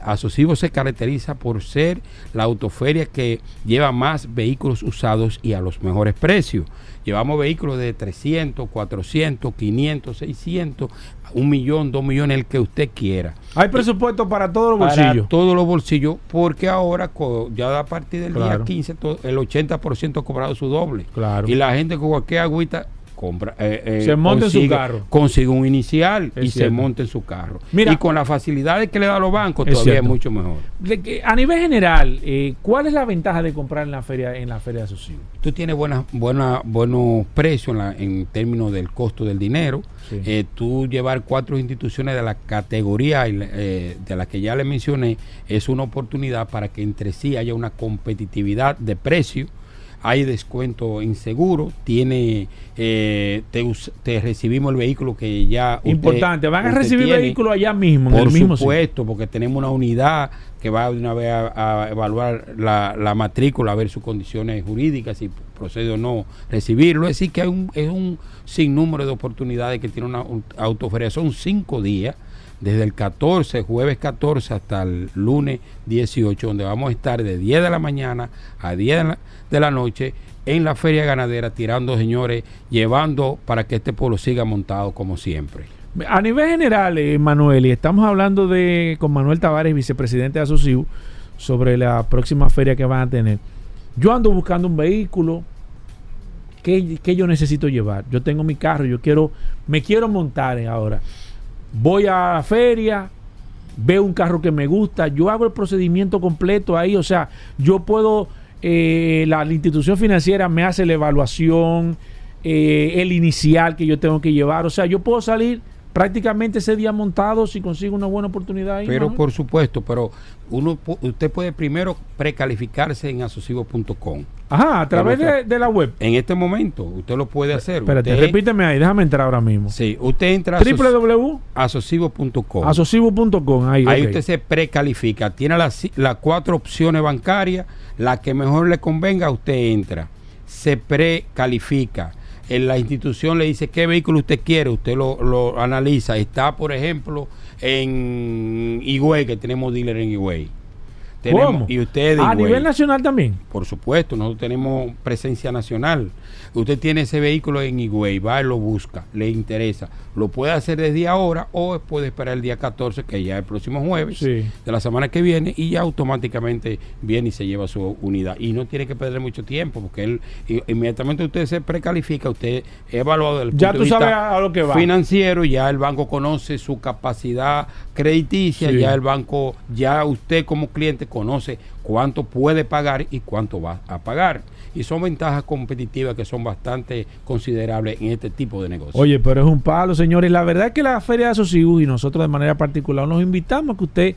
Speaker 15: se caracteriza por ser la autoferia que lleva más vehículos usados y a los mejores precios. Llevamos vehículos de 300, 400, 500, 600, un millón, dos millones, el que usted quiera.
Speaker 2: Hay presupuesto para todos los
Speaker 15: Para
Speaker 2: bolsillos.
Speaker 15: todos los bolsillos, porque ahora ya a partir del
Speaker 2: Claro.
Speaker 15: día 15 to- el 80% ha cobrado su doble.
Speaker 2: Claro.
Speaker 15: Y la gente con cualquier agüita compra, eh, eh,
Speaker 2: Se monta en su
Speaker 15: consigue-
Speaker 2: carro.
Speaker 15: Consigue un inicial
Speaker 2: Es
Speaker 15: y se monta en su carro.
Speaker 2: Mira.
Speaker 15: y con las facilidades que le da a los bancos,
Speaker 2: Es
Speaker 15: todavía
Speaker 2: cierto.
Speaker 15: es mucho mejor.
Speaker 2: De a nivel general, eh, ¿cuál es la ventaja de comprar en la feria en la feria de Asociación?
Speaker 15: Tú tienes buenas, buena, buenos precios en, la- en términos del costo del dinero.
Speaker 2: Sí.
Speaker 15: Tú llevar cuatro instituciones de la categoría de las que ya le mencioné es una oportunidad para que entre sí haya una competitividad de precio. Hay descuento en seguro, tiene, eh, te, te recibimos el vehículo que ya usted-
Speaker 2: Importante, van a recibir
Speaker 15: tiene.
Speaker 2: vehículos allá mismo, en
Speaker 15: Por
Speaker 2: el mismo sitio.
Speaker 15: supuesto, porque tenemos una unidad que va de una vez a, a evaluar la, la matrícula, a ver sus condiciones jurídicas, si procede o no recibirlo. Es decir, que hay un, es un sinnúmero de oportunidades que tiene una un- autoferia. Son cinco días, desde el 14, jueves 14 hasta el lunes 18, donde vamos a estar de 10 de la mañana a 10 de la, noche en la feria ganadera, tirando, señores, llevando para que este pueblo siga montado como siempre.
Speaker 2: A nivel general, eh, Manuel, y estamos hablando de con Manuel Tavares, vicepresidente de Asociu, sobre la próxima feria que van a tener. Yo ando buscando un vehículo que, que yo necesito llevar. Yo tengo mi carro, yo quiero, me quiero montar ahora. Voy a la feria, veo un carro que me gusta, yo hago el procedimiento completo ahí, o sea, yo puedo, eh, la, institución financiera me hace la evaluación, eh, el inicial que yo tengo que llevar, o sea, yo puedo salir prácticamente ese día montado si consigo una buena oportunidad ahí.
Speaker 15: Pero por supuesto, pero uno usted puede primero precalificarse en asocivo.com.
Speaker 2: Ajá, a través de, de la web.
Speaker 15: En este momento, usted lo puede hacer.
Speaker 2: Espérate,
Speaker 15: Usted-
Speaker 2: repíteme ahí, déjame entrar ahora mismo.
Speaker 15: Sí, usted entra a
Speaker 2: www.
Speaker 15: asocivo.com.
Speaker 2: Ahí.
Speaker 15: Ahí usted se precalifica. Tiene las las cuatro opciones bancarias. La que mejor le convenga, usted entra. Se precalifica. En la institución le dice qué vehículo usted quiere. Usted lo, lo analiza. Está, por ejemplo, en Higüey, que tenemos dealer en Higüey. Tenemos-
Speaker 2: ¿Cómo?
Speaker 15: Y usted es de
Speaker 2: A
Speaker 15: Higüey.
Speaker 2: nivel nacional también.
Speaker 15: Por supuesto, nosotros tenemos presencia nacional. Usted tiene ese vehículo en Higüey, va y lo busca, le interesa. Lo puede hacer desde ahora o puede esperar el día 14, que ya es el próximo jueves
Speaker 2: Sí.
Speaker 15: de la semana que viene, y ya automáticamente viene y se lleva su unidad. Y no tiene que perder mucho tiempo, porque él inmediatamente usted se precalifica, usted es evaluado del
Speaker 2: Ya tú
Speaker 15: de
Speaker 2: sabes
Speaker 15: vista
Speaker 2: a- a lo que va.
Speaker 15: financiero, ya el banco conoce su capacidad crediticia,
Speaker 2: Sí.
Speaker 15: ya el banco, ya usted como cliente conoce cuánto puede pagar y cuánto va a pagar. Y son ventajas competitivas que son bastante considerables en este tipo de negocios.
Speaker 2: Oye, pero es un palo, señores. La verdad es que la Feria de Asociación y nosotros de manera particular nos invitamos a que usted,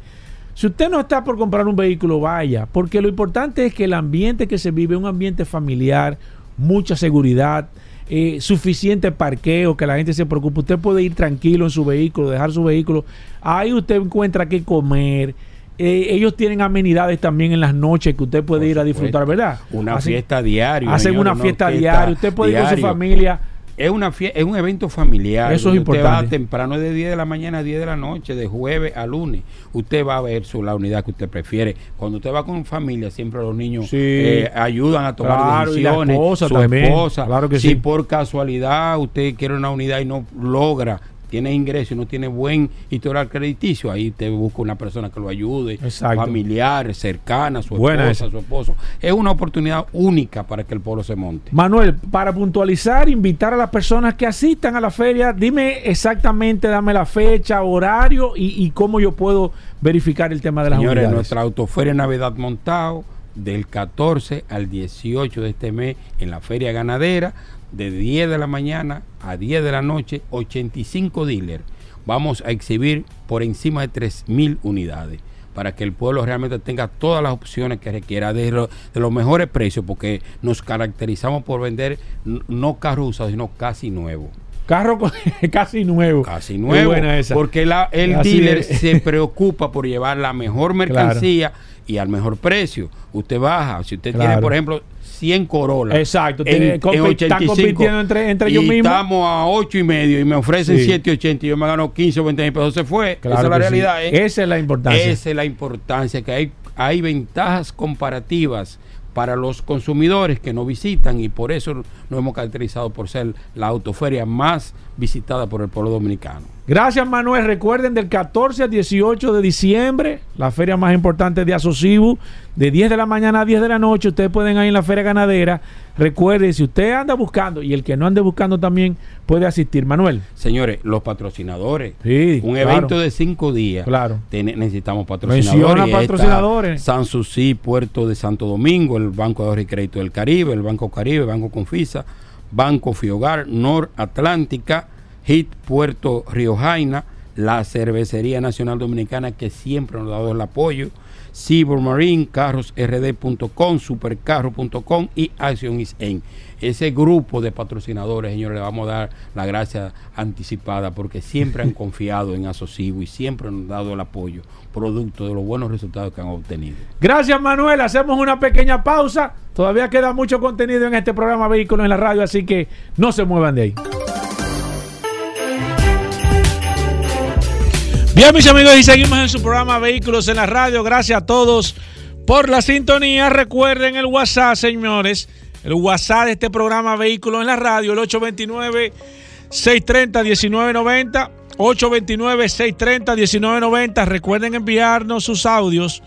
Speaker 2: si usted no está por comprar un vehículo, vaya. Porque lo importante es que el ambiente que se vive un ambiente familiar, mucha seguridad, eh, suficiente parqueo, que la gente se preocupe. Usted puede ir tranquilo en su vehículo, dejar su vehículo. Ahí usted encuentra qué comer. Eh, ellos tienen amenidades también en las noches que usted puede ir a disfrutar, ¿verdad?
Speaker 15: Una fiesta diaria.
Speaker 2: Hacen
Speaker 15: señor,
Speaker 2: una fiesta diaria. Usted puede ir con su familia.
Speaker 15: Es, una es un evento familiar.
Speaker 2: Eso es
Speaker 15: donde usted
Speaker 2: importante.
Speaker 15: va temprano de 10 de la mañana a 10 de la noche, de jueves a lunes. Usted va a ver su, la unidad que usted prefiere. Cuando usted va con familia, siempre los niños
Speaker 2: Sí.
Speaker 15: eh, ayudan a tomar
Speaker 2: Claro, y la
Speaker 15: decisiones.
Speaker 2: esposa
Speaker 15: su
Speaker 2: también.
Speaker 15: esposa.
Speaker 2: Claro que
Speaker 15: si
Speaker 2: sí.
Speaker 15: por casualidad usted quiere una unidad y no logra, tiene ingreso y no tiene buen historial crediticio, ahí te busca una persona que lo ayude,
Speaker 2: Exacto.
Speaker 15: familiar, cercana, su
Speaker 2: Buena
Speaker 15: esposa,
Speaker 2: esa.
Speaker 15: su esposo. Es una oportunidad única para que el pueblo se monte.
Speaker 2: Manuel, para puntualizar, invitar a las personas que asistan a la feria, dime exactamente, dame la fecha, horario y, y cómo yo puedo verificar el tema de las
Speaker 15: Señores,
Speaker 2: unidades.
Speaker 15: nuestra autoferia Navidad montado del 14 al 18 de este mes en la feria ganadera, de 10 de la mañana a 10 de la noche, 85 dealers. Vamos a exhibir por encima de 3.000 unidades para que el pueblo realmente tenga todas las opciones que requiera de, lo- de los mejores precios, porque nos caracterizamos por vender no carros sino casi nuevos.
Speaker 2: Carro casi nuevo.
Speaker 15: Casi nuevo.
Speaker 2: buena esa.
Speaker 15: Porque la- el
Speaker 2: Así
Speaker 15: dealer
Speaker 2: es.
Speaker 15: se preocupa por llevar la mejor mercancía y al mejor precio. Usted baja. Si usted tiene, por ejemplo, 100 Corolla.
Speaker 2: Exacto, están compitiendo entre- entre ellos mismos.
Speaker 15: Estamos a 8 y medio y me ofrecen
Speaker 2: Sí.
Speaker 15: 7.80 y yo me gano 15 o 20 mil pesos. Se fue.
Speaker 2: Claro
Speaker 15: Esa es la
Speaker 2: sí.
Speaker 15: realidad. ¿eh?
Speaker 2: Esa es la importancia.
Speaker 15: Esa es la importancia, que hay, hay ventajas comparativas para los consumidores que nos visitan y por eso nos hemos caracterizado por ser la autoferia más visitada por el pueblo dominicano.
Speaker 2: Gracias, Manuel. Recuerden del 14 al 18 de diciembre, la feria más importante de Asocibu, de 10 de la mañana a 10 de la noche. Ustedes pueden ir en la feria ganadera. Recuerden, si usted anda buscando y el que no ande buscando también puede asistir. Manuel.
Speaker 15: Señores, los patrocinadores.
Speaker 2: Sí,
Speaker 15: un
Speaker 2: claro.
Speaker 15: evento de cinco días.
Speaker 2: Claro.
Speaker 15: Necesitamos
Speaker 2: Menciona
Speaker 15: patrocinadores. está
Speaker 2: patrocinadores.
Speaker 15: Sanssouci, Puerto de Santo Domingo, el Banco de Ahorro y Crédito del Caribe, el Banco Caribe, Banco Confisa, Banco Fiogar, Nor Atlántica, HIT Puerto Río Jaina, la Cervecería Nacional Dominicana que siempre nos ha dado el apoyo, Cibor Marine, carrosrd.com, supercarro.com y Action is En. Ese grupo de patrocinadores, señores, le vamos a dar la gracia anticipada porque siempre han confiado en Asocivo y siempre nos han dado el apoyo, producto de los buenos resultados que han obtenido.
Speaker 2: Gracias, Manuel. Hacemos una pequeña pausa. Todavía queda mucho contenido en este programa Vehículos en la Radio, así que no se muevan de ahí. Bien, mis amigos, y seguimos en su programa Vehículos en la Radio. Gracias a todos por la sintonía. Recuerden el WhatsApp, señores. El WhatsApp de este programa Vehículos en la Radio, el 829-630-1990. 829-630-1990. Recuerden enviarnos sus audios.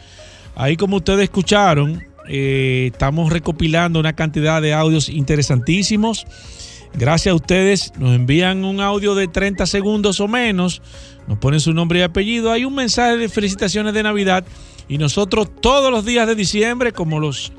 Speaker 2: Ahí como ustedes escucharon, eh, estamos recopilando una cantidad de audios interesantísimos. Gracias a ustedes nos envían un audio de 30 segundos o menos, nos ponen su nombre y apellido, hay un mensaje de felicitaciones de Navidad y nosotros todos los días de diciembre, como los,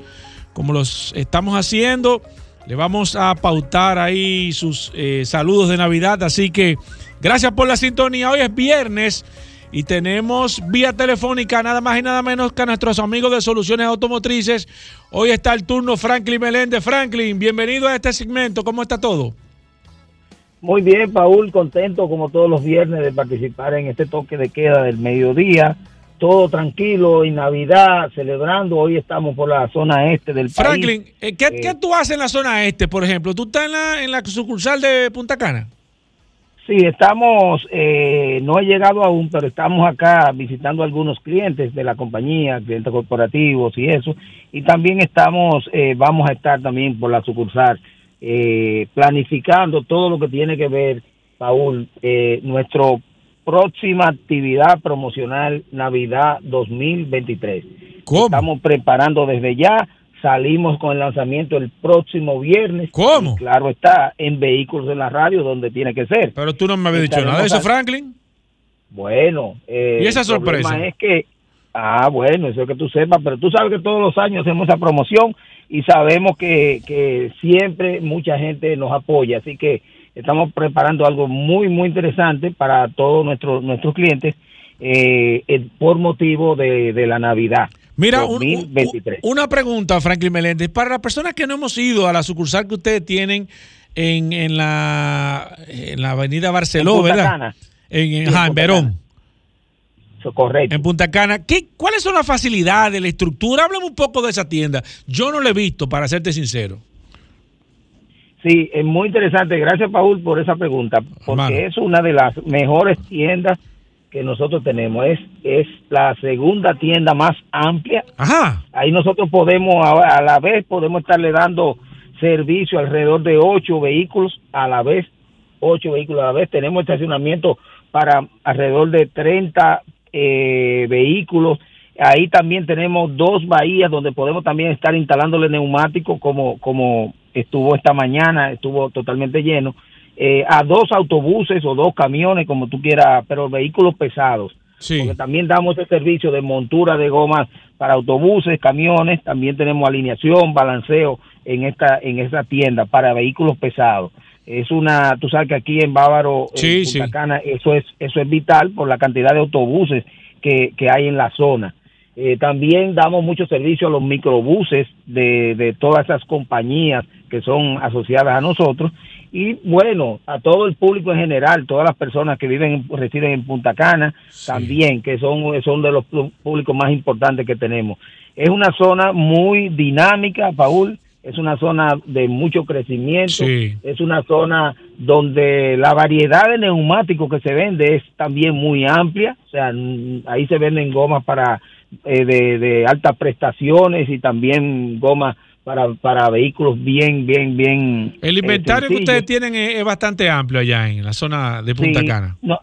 Speaker 2: como los estamos haciendo, le vamos a pautar ahí sus eh, saludos de Navidad. Así que gracias por la sintonía. Hoy es viernes y tenemos vía telefónica nada más y nada menos que a nuestros amigos de Soluciones Automotrices. Hoy está el turno Franklin Meléndez. Franklin, bienvenido a este segmento. ¿Cómo está todo?
Speaker 16: Muy bien, Paul, contento como todos los viernes de participar en este toque de queda del mediodía. Todo tranquilo y Navidad celebrando. Hoy estamos por la zona este del
Speaker 2: Franklin,
Speaker 16: país.
Speaker 2: eh, ¿qué, qué tú haces en la zona este, por ejemplo? ¿Tú estás en la, en la sucursal de Punta Cana?
Speaker 16: Sí, estamos, eh, no he llegado aún, pero estamos acá visitando algunos clientes de la compañía, clientes corporativos y eso. Y también estamos, eh, vamos a estar también por la sucursal, eh, planificando todo lo que tiene que ver, Paul, eh, nuestra próxima actividad promocional Navidad 2023. Estamos preparando desde ya. Salimos con el lanzamiento el próximo viernes.
Speaker 2: ¿Cómo?
Speaker 16: Claro está, en Vehículos en la Radio, donde tiene que ser.
Speaker 2: Pero tú no me habías dicho nada de eso, Franklin.
Speaker 16: Bueno. eh,
Speaker 2: ¿Y esa
Speaker 16: el problema
Speaker 2: sorpresa?
Speaker 16: Es que, ah, bueno, eso es que tú sepas, pero tú sabes que todos los años hacemos esa promoción y sabemos que, que siempre mucha gente nos apoya. Así que estamos preparando algo muy, muy interesante para todos nuestros nuestros clientes eh, eh, por motivo de, de la Navidad.
Speaker 2: Mira, un-
Speaker 16: 2023.
Speaker 2: Una pregunta, Franklin Meléndez. Para las personas que no hemos ido a la sucursal que ustedes tienen en, en, la, en la avenida Barceló,
Speaker 16: En
Speaker 2: ¿verdad? En, en,
Speaker 16: Sí,
Speaker 2: Verón.
Speaker 16: Correcto.
Speaker 2: En Punta Cana. ¿Qué, ¿Cuáles son las facilidades, la estructura? Háblame un poco de esa tienda. Yo no la he visto, para serte sincero.
Speaker 16: Sí, es muy interesante. Gracias, Paul, por esa pregunta, porque
Speaker 2: Hermano.
Speaker 16: es una de las mejores tiendas que nosotros tenemos. Es, es la segunda tienda más amplia.
Speaker 2: Ajá.
Speaker 16: Ahí nosotros podemos, a, a la vez, podemos estarle dando servicio alrededor de ocho vehículos a la vez. Ocho vehículos a la vez. Tenemos estacionamiento para alrededor de 30 eh, vehículos. Ahí también tenemos dos bahías donde podemos también estar instalándole neumáticos como, como estuvo esta mañana, estuvo totalmente lleno. Eh, a dos autobuses o dos camiones, como tú quieras, pero vehículos pesados. Porque también damos el servicio de montura de gomas para autobuses, camiones, también tenemos alineación, balanceo en esta en esta tienda para vehículos pesados. Es una, tú sabes que aquí en Bávaro, en Punta
Speaker 2: sí.
Speaker 16: Cana, eso es eso es vital por la cantidad de autobuses que, que hay en la zona. Eh, también damos mucho servicio a los microbuses de, de todas esas compañías que son asociadas a nosotros y bueno, a todo el público en general, todas las personas que viven, en- residen en Punta Cana, también, que son, son de los públicos más importantes que tenemos. Es una zona muy dinámica, Paul, es una zona de mucho crecimiento,
Speaker 2: Sí.
Speaker 16: es una zona donde la variedad de neumáticos que se vende es también muy amplia, o sea, mm, ahí se venden gomas para eh, de, de altas prestaciones y también gomas para, para vehículos bien, bien, bien.
Speaker 2: El
Speaker 16: eh,
Speaker 2: inventario que ustedes tienen es, es bastante amplio allá en la zona de Punta
Speaker 16: Sí,
Speaker 2: Cana.
Speaker 16: no,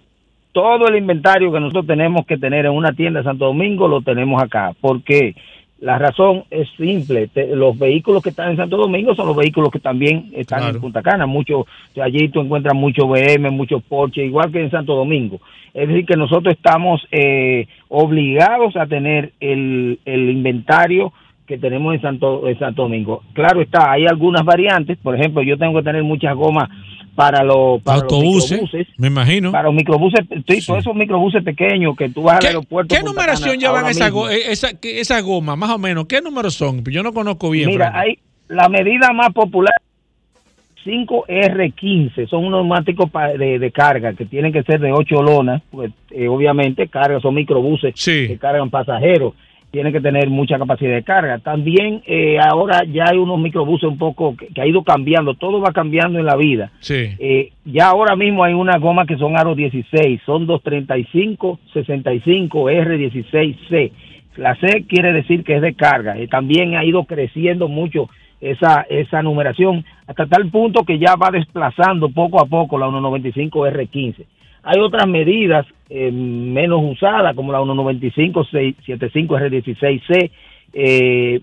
Speaker 16: todo el inventario que nosotros tenemos que tener en una tienda de Santo Domingo lo tenemos acá. porque La razón es simple. te- los vehículos que están en Santo Domingo son los vehículos que también están en Punta Cana. Mucho, allí tú encuentras mucho BM, mucho Porsche, igual que en Santo Domingo. Es decir, que nosotros estamos eh, obligados a tener el, el inventario que tenemos en Santo, en Santo Domingo. Claro está, hay algunas variantes. Por ejemplo, yo tengo que tener muchas gomas para los, para los
Speaker 2: Autobuses,
Speaker 16: microbuses.
Speaker 2: me imagino.
Speaker 16: Para los microbuses, sí, todos esos microbuses pequeños que tú vas al
Speaker 2: ¿Qué,
Speaker 16: aeropuerto.
Speaker 2: qué numeración
Speaker 16: Cana
Speaker 2: llevan
Speaker 16: ahora
Speaker 2: esa,
Speaker 16: mismo.
Speaker 2: go- eh, esa, esa goma, más o menos? ¿Qué números son? Yo no conozco bien.
Speaker 16: Mira,
Speaker 2: Frank.
Speaker 16: hay la medida más popular 5R15, son unos neumáticos de, de carga que tienen que ser de 8 lonas, pues eh, obviamente carga, son microbuses que cargan pasajeros, tienen que tener mucha capacidad de carga. También eh, ahora ya hay unos microbuses un poco que, que ha ido cambiando, todo va cambiando en la vida.
Speaker 2: Sí.
Speaker 16: Eh, ya ahora mismo hay unas gomas que son aro 16, son 235, 65, R16C. La C quiere decir que es de carga. Y también ha ido creciendo mucho esa, esa numeración hasta tal punto que ya va desplazando poco a poco la 195 R15. Hay otras medidas eh, menos usadas como la 195 75 R16C, eh,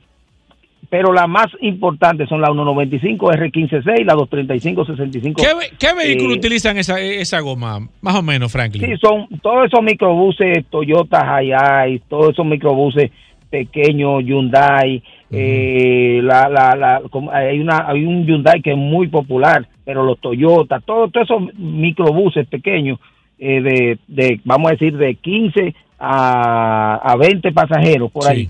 Speaker 16: pero las más importantes son la 195 R15C y la 235 65
Speaker 2: ¿Qué, qué vehículo
Speaker 16: eh,
Speaker 2: utilizan esa, esa goma? Más o menos, Franklin.
Speaker 16: Sí, son todos esos microbuses Toyota Hiace, todos esos microbuses pequeños Hyundai, eh, la, la, la, hay una hay un Hyundai que es muy popular, pero los Toyota, todos, esos microbuses pequeños eh, de, de vamos a decir de 15 a, a 20 pasajeros por ahí.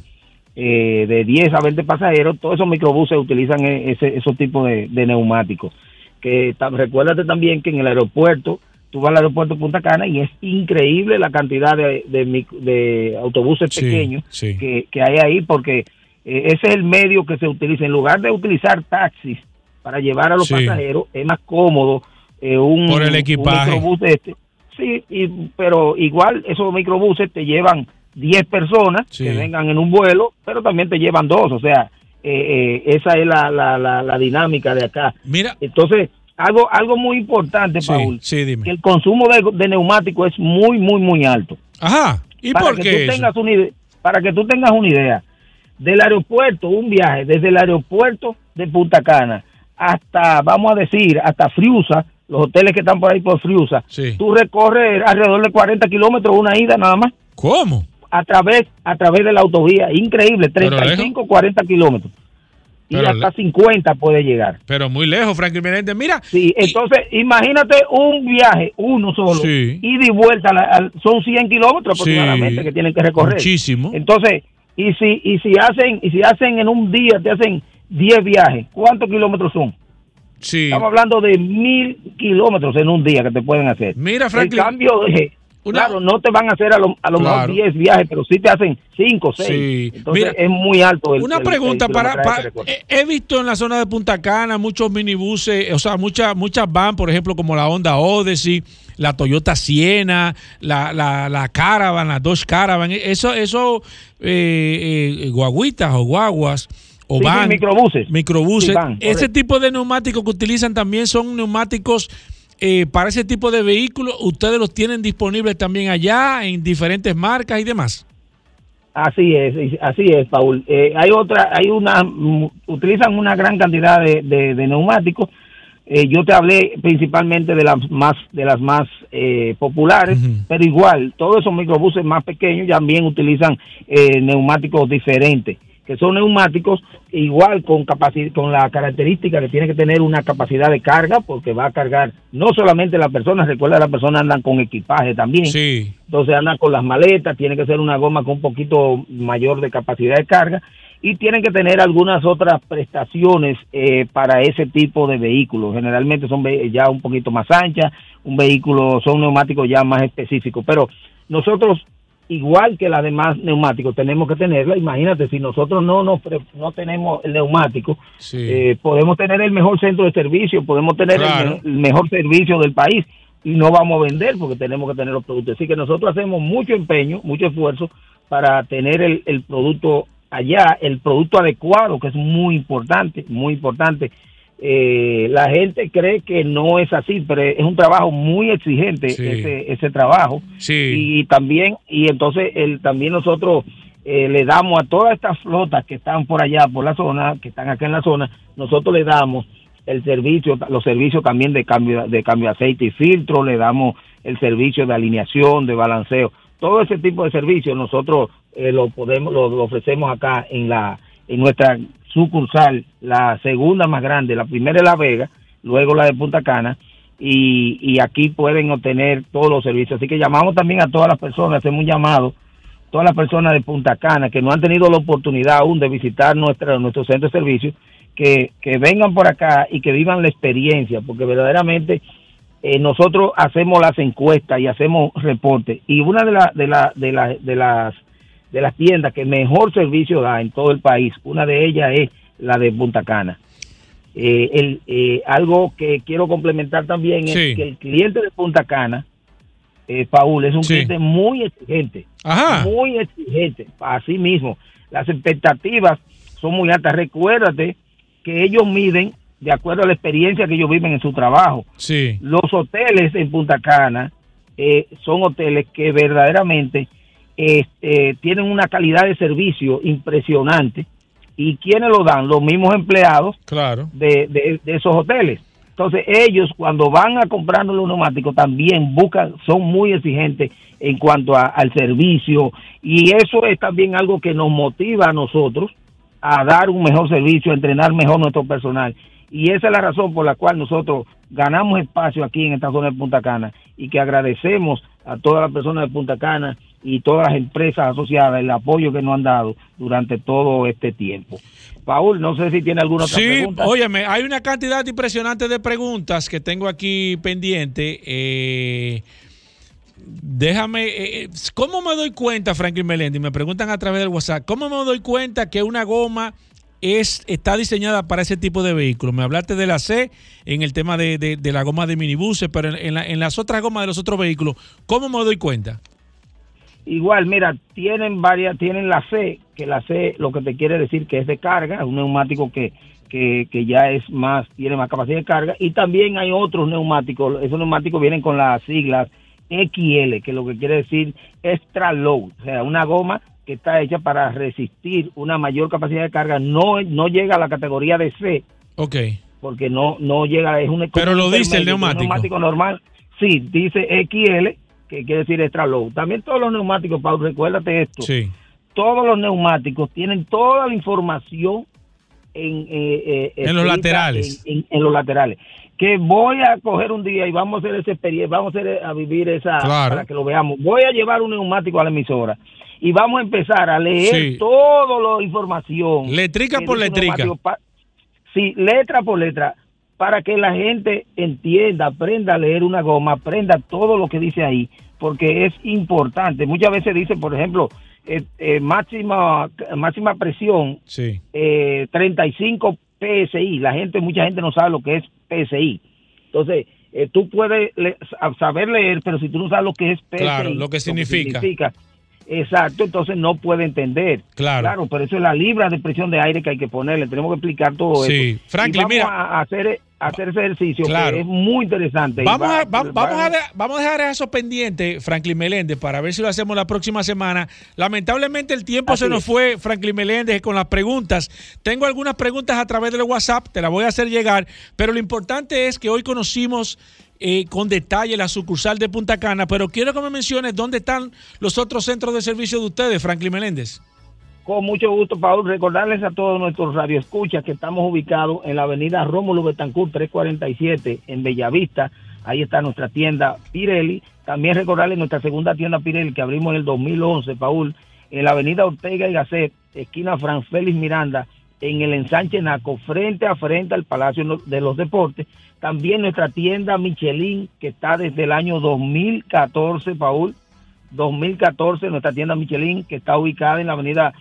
Speaker 16: eh, de 10 a 20 pasajeros, todos esos microbuses utilizan e- ese, esos tipos de, de neumáticos. Que recuérdate también que en el aeropuerto, tú vas al aeropuerto de Punta Cana y es increíble la cantidad de, de, de autobuses
Speaker 2: Sí,
Speaker 16: pequeños
Speaker 2: sí.
Speaker 16: Que, que hay ahí, porque eh, ese es el medio que se utiliza. En lugar de utilizar taxis para llevar a los
Speaker 2: Sí.
Speaker 16: pasajeros, es más cómodo eh, un,
Speaker 2: Por el
Speaker 16: un microbús este. Sí, y- pero igual esos microbuses te llevan 10 personas
Speaker 2: Sí.
Speaker 16: que vengan en un vuelo, pero también te llevan dos, o sea, eh, esa es la, la, la, la dinámica de acá.
Speaker 2: Mira.
Speaker 16: Entonces, algo algo muy importante, Paul,
Speaker 2: sí, dime.
Speaker 16: que el consumo de, de neumático es muy, muy, muy alto.
Speaker 2: Ajá. ¿Y
Speaker 16: para
Speaker 2: por
Speaker 16: que
Speaker 2: qué
Speaker 16: tú
Speaker 2: eso?
Speaker 16: tengas una para que tú tengas una idea, del aeropuerto, un viaje desde el aeropuerto de Punta Cana hasta, vamos a decir, hasta Friusa, los hoteles que están por ahí por Friusa, tú recorres alrededor de 40 kilómetros una ida nada más.
Speaker 2: ¿Cómo?
Speaker 16: A través, a través de la autovía, increíble, 35, 40 kilómetros. Y
Speaker 2: Pero
Speaker 16: hasta 50 puede llegar.
Speaker 2: Pero muy lejos, Franklin Menéndez. Mira.
Speaker 16: Sí, entonces imagínate un viaje, uno solo,
Speaker 2: Sí.
Speaker 16: ida y vuelta, son 100 kilómetros
Speaker 2: Sí.
Speaker 16: aproximadamente que tienen que recorrer.
Speaker 2: Muchísimo.
Speaker 16: Entonces, y si, y si hacen, y si hacen en un día, te hacen 10 viajes, ¿cuántos kilómetros son?
Speaker 2: Sí.
Speaker 16: Estamos hablando de mil kilómetros en un día que te pueden hacer.
Speaker 2: Mira,
Speaker 16: El
Speaker 2: Franklin,
Speaker 16: cambio de, claro, no te van a hacer a lo, a lo mejor
Speaker 2: Claro.
Speaker 16: 10 viajes, pero sí te hacen 5, 6.
Speaker 2: Sí.
Speaker 16: Entonces
Speaker 2: Mira,
Speaker 16: es muy alto el
Speaker 2: Una
Speaker 16: el-
Speaker 2: pregunta
Speaker 16: el
Speaker 2: para, para- he- visto en la zona de Punta Cana muchos minibuses, o sea, muchas muchas van, por ejemplo, como la Honda Odyssey, la Toyota Siena, la, la, la Caravan, las dos Caravan, eso, eso eh, eh, guaguitas o guaguas o
Speaker 16: Sí, sí,
Speaker 2: van,
Speaker 16: microbuses.
Speaker 2: microbuses.
Speaker 16: Van,
Speaker 2: ese tipo de neumáticos que utilizan también son neumáticos eh, para ese tipo de vehículos. Ustedes los tienen disponibles también allá en diferentes marcas y demás.
Speaker 16: Así es, así es, Paul. Eh, hay otra, hay una, mm, utilizan una gran cantidad de, de- de neumáticos. Eh, yo te hablé principalmente de las más, de las más eh, populares, pero igual todos esos microbuses más pequeños también utilizan eh, neumáticos diferentes. Que son neumáticos igual con capacidad, con la característica que tiene que tener una capacidad de carga, porque va a cargar no solamente las personas, recuerda las personas andan con equipaje también,
Speaker 2: Sí.
Speaker 16: entonces andan con las maletas, tiene que ser una goma con un poquito mayor de capacidad de carga y tienen que tener algunas otras prestaciones eh, para ese tipo de vehículos. Generalmente son ya un poquito más anchas, un vehículo, son neumáticos ya más específicos, pero nosotros igual que las demás neumáticos tenemos que tenerla. Imagínate, si nosotros no pre- no tenemos el neumático, eh, podemos tener el mejor centro de servicio, podemos tener el
Speaker 2: Claro.
Speaker 16: el, mejor servicio del país y no vamos a vender porque tenemos que tener los productos. Así que nosotros hacemos mucho empeño, mucho esfuerzo para tener el, el producto allá, el producto adecuado, que es muy importante, muy importante. Eh, la gente cree que no es así, pero es un trabajo muy exigente
Speaker 2: Sí.
Speaker 16: ese, ese trabajo y también y entonces el también nosotros eh, le damos a todas estas flotas que están por allá por la zona que están acá en la zona nosotros le damos el servicio los servicios también de cambio de cambio de aceite y filtro le damos el servicio de alineación de balanceo todo ese tipo de servicios nosotros eh, lo podemos lo, lo ofrecemos acá en la en nuestra sucursal la segunda más grande la primera es la Vega luego la de Punta Cana y, y aquí pueden obtener todos los servicios. Así que llamamos también a todas las personas, hacemos un llamado, todas las personas de Punta Cana que no han tenido la oportunidad aún de visitar nuestra, nuestro centro de servicio, que, que vengan por acá y que vivan la experiencia, porque verdaderamente eh, nosotros hacemos las encuestas y hacemos reportes. Y una de, la, de, la, de, la- de las de las tiendas que mejor servicio da en todo el país, una de ellas es la de Punta Cana. Eh, el, eh, algo que quiero complementar también
Speaker 2: Sí.
Speaker 16: es que el cliente de Punta Cana, eh, Paul, es un
Speaker 2: Sí.
Speaker 16: cliente muy exigente.
Speaker 2: Ajá.
Speaker 16: Muy exigente. Así mismo, las expectativas son muy altas. Recuérdate que ellos miden de acuerdo a la experiencia que ellos viven en su trabajo.
Speaker 2: Sí.
Speaker 16: Los hoteles en Punta Cana eh, son hoteles que verdaderamente este, tienen una calidad de servicio impresionante. ¿Y quiénes lo dan? Los mismos empleados
Speaker 2: Claro.
Speaker 16: de, de- de esos hoteles. Entonces ellos cuando van a comprar los neumáticos también buscan, son muy exigentes en cuanto a- al servicio y eso es también algo que nos motiva a nosotros a dar un mejor servicio, a entrenar mejor nuestro personal. Y esa es la razón por la cual nosotros ganamos espacio aquí en esta zona de Punta Cana y que agradecemos a todas las personas de Punta Cana y todas las empresas asociadas el apoyo que nos han dado durante todo este tiempo. Paul, no sé si tiene alguna otra
Speaker 2: Sí,
Speaker 16: pregunta.
Speaker 2: óyeme, hay una cantidad impresionante de preguntas que tengo aquí pendiente. Eh, déjame, eh, eh, ¿cómo me doy cuenta, Franklin Melendi? Me preguntan a través del WhatsApp, ¿cómo me doy cuenta que una goma es, está diseñada para ese tipo de vehículos? Me hablaste de la C en el tema de, de- de la goma de minibuses, pero en, en la- en las otras gomas de los otros vehículos, ¿cómo me doy cuenta?
Speaker 16: Igual, mira, tienen varias, tienen la C, que la C lo que te quiere decir que es de carga, es un neumático que, que, que ya es más, tiene más capacidad de carga, y también hay otros neumáticos, esos neumáticos vienen con las siglas XL, que lo que quiere decir extra low, o sea, una goma que está hecha para resistir una mayor capacidad de carga, no, no llega a la categoría de C,
Speaker 2: Ok.
Speaker 16: porque no no llega es un
Speaker 2: Pero lo dice el
Speaker 16: intermedio, un
Speaker 2: neumático.
Speaker 16: neumático normal sí dice XL que quiere decir extra low también todos los neumáticos Paul recuérdate esto
Speaker 2: Sí.
Speaker 16: todos los neumáticos tienen toda la información en, eh, eh,
Speaker 2: En los laterales.
Speaker 16: en, en- en los laterales que voy a coger un día y vamos a hacer esa experiencia vamos a, hacer, a vivir esa
Speaker 2: Claro.
Speaker 16: para que lo veamos voy a llevar un neumático a la emisora y vamos a empezar a leer
Speaker 2: Sí.
Speaker 16: toda la información
Speaker 2: Letrica por letrica.
Speaker 16: Sí, letra por letra, para que la gente entienda, aprenda a leer una goma, aprenda todo lo que dice ahí, porque es importante. Muchas veces dice, por ejemplo, eh, eh, máxima máxima presión
Speaker 2: Sí.
Speaker 16: eh, 35 PSI. La gente, mucha gente no sabe lo que es PSI. Entonces, eh, tú puedes le- sa- saber leer, pero si tú no sabes lo que es PSI,
Speaker 2: Claro, lo que significa.
Speaker 16: exacto, entonces no puede entender.
Speaker 2: Claro.
Speaker 16: pero eso es la libra de presión de aire que hay que ponerle. Tenemos que explicar todo
Speaker 2: Sí.
Speaker 16: eso.
Speaker 2: Franklin,
Speaker 16: Y vamos
Speaker 2: mira.
Speaker 16: a hacer, hacer ese ejercicio
Speaker 2: Claro.
Speaker 16: que es muy interesante.
Speaker 2: Vamos
Speaker 16: va-
Speaker 2: a, va-
Speaker 16: va-
Speaker 2: vamos, a, vamos a dejar eso pendiente, Franklin Meléndez, para ver si lo hacemos la próxima semana. Lamentablemente el tiempo
Speaker 16: Así
Speaker 2: se nos
Speaker 16: es.
Speaker 2: fue, Franklin Meléndez, con las preguntas. Tengo algunas preguntas a través del WhatsApp, te las voy a hacer llegar, pero lo importante es que hoy conocimos eh, con detalle la sucursal de Punta Cana, pero quiero que me menciones dónde están los otros centros de servicio de ustedes, Franklin Meléndez.
Speaker 16: Con mucho gusto, Paul. Recordarles a todos nuestros radioescuchas que estamos ubicados en la avenida Rómulo Betancourt 347 en Bellavista. Ahí está nuestra tienda Pirelli. También recordarles nuestra segunda tienda Pirelli que abrimos en el 2011, Paul, en la avenida Ortega y Gasset, esquina Fran Félix Miranda, en el ensanche Naco, frente a frente al Palacio de los Deportes. También nuestra tienda Michelin, que está desde el año 2014, Paul, 2014, nuestra tienda Michelin, que está ubicada en la avenida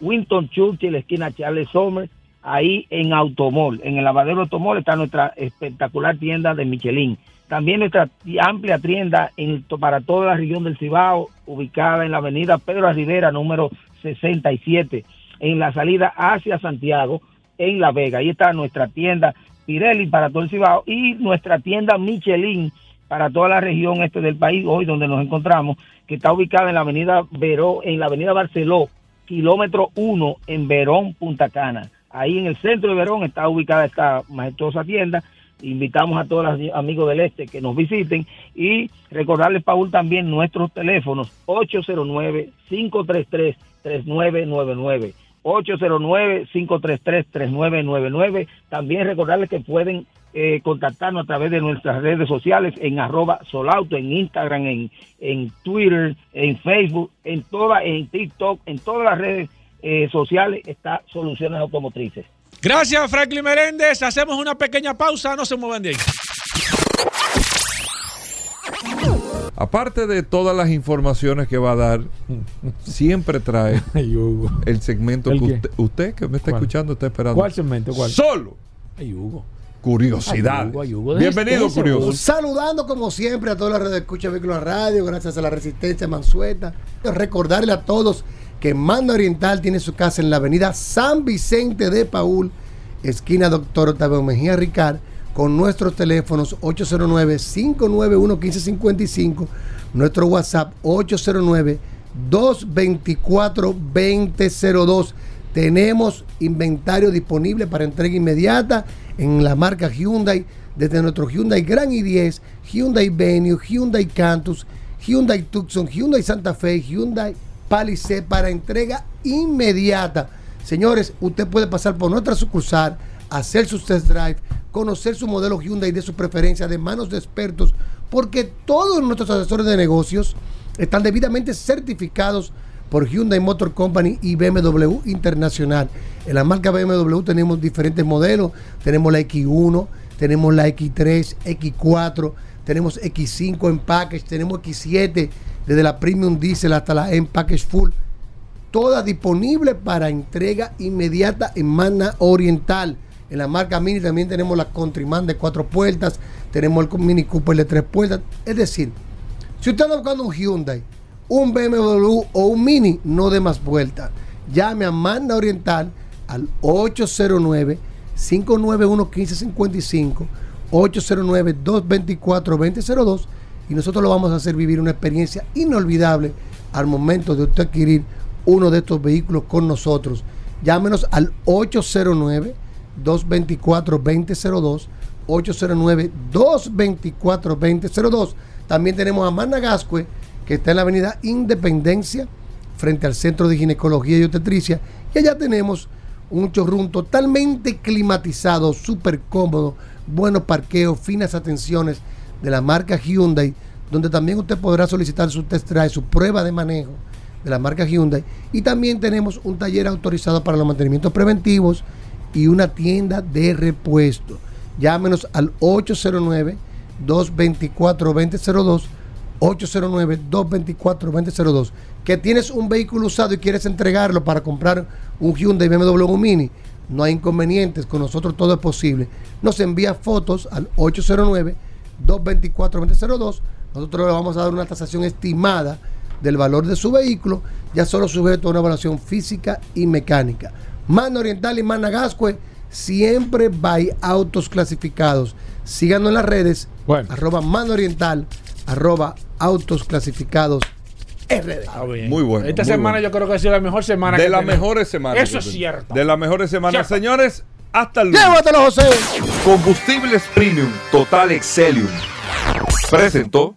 Speaker 16: Winton Churchill, esquina Charles Sommer, ahí en Automol, en el lavadero Automol está nuestra espectacular tienda de Michelin. También nuestra amplia tienda en, para toda la región del Cibao, ubicada en la avenida Pedro Rivera, número 67, en la salida hacia Santiago, en La Vega. Ahí está nuestra tienda Pirelli para todo el Cibao y nuestra tienda Michelin para toda la región este del país, hoy donde nos encontramos, que está ubicada en la avenida Verón, en la avenida Barceló, kilómetro 1 en Verón, Punta Cana. Ahí en el centro de Verón está ubicada esta majestuosa tienda. Invitamos a todos los amigos del este que nos visiten y recordarles, Paul, también nuestros teléfonos 809-533-3999. 809-533-3999. También recordarles que pueden eh, contactarnos a través de nuestras redes sociales en arroba solauto, en Instagram, en, en Twitter, en Facebook, en toda, en TikTok, en todas las redes eh, sociales está Soluciones Automotrices.
Speaker 2: Gracias, Franklin Meréndez. Hacemos una pequeña pausa, no se muevan de ahí.
Speaker 1: Aparte de todas las informaciones que va a dar, siempre trae el segmento
Speaker 2: ¿El
Speaker 1: que usted, usted que me está
Speaker 2: ¿Cuál?
Speaker 1: escuchando está esperando.
Speaker 2: ¿Cuál segmento? ¿Cuál?
Speaker 1: Solo
Speaker 2: Ay, Hugo.
Speaker 1: curiosidades.
Speaker 2: Ay, Hugo, ay, Hugo, deje
Speaker 1: Bienvenido, curioso.
Speaker 2: Hugo.
Speaker 17: Saludando como siempre a todas las redes de escucha Vehículos Radio, gracias a la Resistencia Mansueta. Recordarle a todos que Manda Oriental tiene su casa en la avenida San Vicente de Paul, esquina Doctor Octavio Mejía Ricard, con nuestros teléfonos 809-591-1555, nuestro WhatsApp 809-224-2002. Tenemos inventario disponible para entrega inmediata en la marca Hyundai, desde nuestro Hyundai Grand i10, Hyundai Venue, Hyundai Cantus, Hyundai Tucson, Hyundai Santa Fe, Hyundai Palisade para entrega inmediata. Señores, usted puede pasar por nuestra sucursal, hacer su test drive, conocer su modelo Hyundai de su preferencia de manos de expertos, porque todos nuestros asesores de negocios están debidamente certificados por Hyundai Motor Company y BMW Internacional. En la marca BMW tenemos diferentes modelos, tenemos la X1, tenemos la X3, X4, tenemos X5 en package, tenemos X7 desde la Premium Diesel hasta la en package full toda disponible para entrega inmediata en Mana Oriental. En la marca Mini también tenemos la Countryman de cuatro puertas, tenemos el Mini Cooper de tres puertas. Es decir, si usted anda buscando un Hyundai, un BMW o un Mini, no dé más vueltas. Llame a Manda Oriental al 809-591-1555, 809-224-2002 y nosotros lo vamos a hacer vivir una experiencia inolvidable al momento de usted adquirir uno de estos vehículos con nosotros. Llámenos al 809-224-2002, 809-224-2002. También tenemos a Managascue, que está en la avenida Independencia, frente al Centro de Ginecología y Obstetricia. Y allá tenemos un showroom totalmente climatizado, súper cómodo, buenos parqueos, finas atenciones de la marca Hyundai, donde también usted podrá solicitar su test drive, su prueba de manejo de la marca Hyundai. Y también tenemos un taller autorizado para los mantenimientos preventivos y una tienda de repuesto. Llámenos al 809-224-2002. 809-224-2002. Que tienes un vehículo usado y quieres entregarlo para comprar un Hyundai BMW Mini. No hay inconvenientes, con nosotros todo es posible. Nos envía fotos al 809-224-2002. Nosotros le vamos a dar una tasación estimada del valor de su vehículo, ya solo sujeto a una evaluación física y mecánica. Mano Oriental y Managascue, siempre by autos clasificados. Síganos en las redes, arroba Mano Oriental, arroba autos clasificados RD.
Speaker 1: Muy bueno.
Speaker 2: Esta
Speaker 1: muy
Speaker 2: semana
Speaker 1: bueno.
Speaker 2: yo creo que ha sido la mejor semana.
Speaker 1: De las mejores semanas.
Speaker 2: Eso es cierto.
Speaker 1: De las mejores semanas.
Speaker 2: Cierto.
Speaker 1: Señores, hasta el lunes.
Speaker 17: Llévatelo, José.
Speaker 18: Combustibles Premium Total Excelium. Presentó.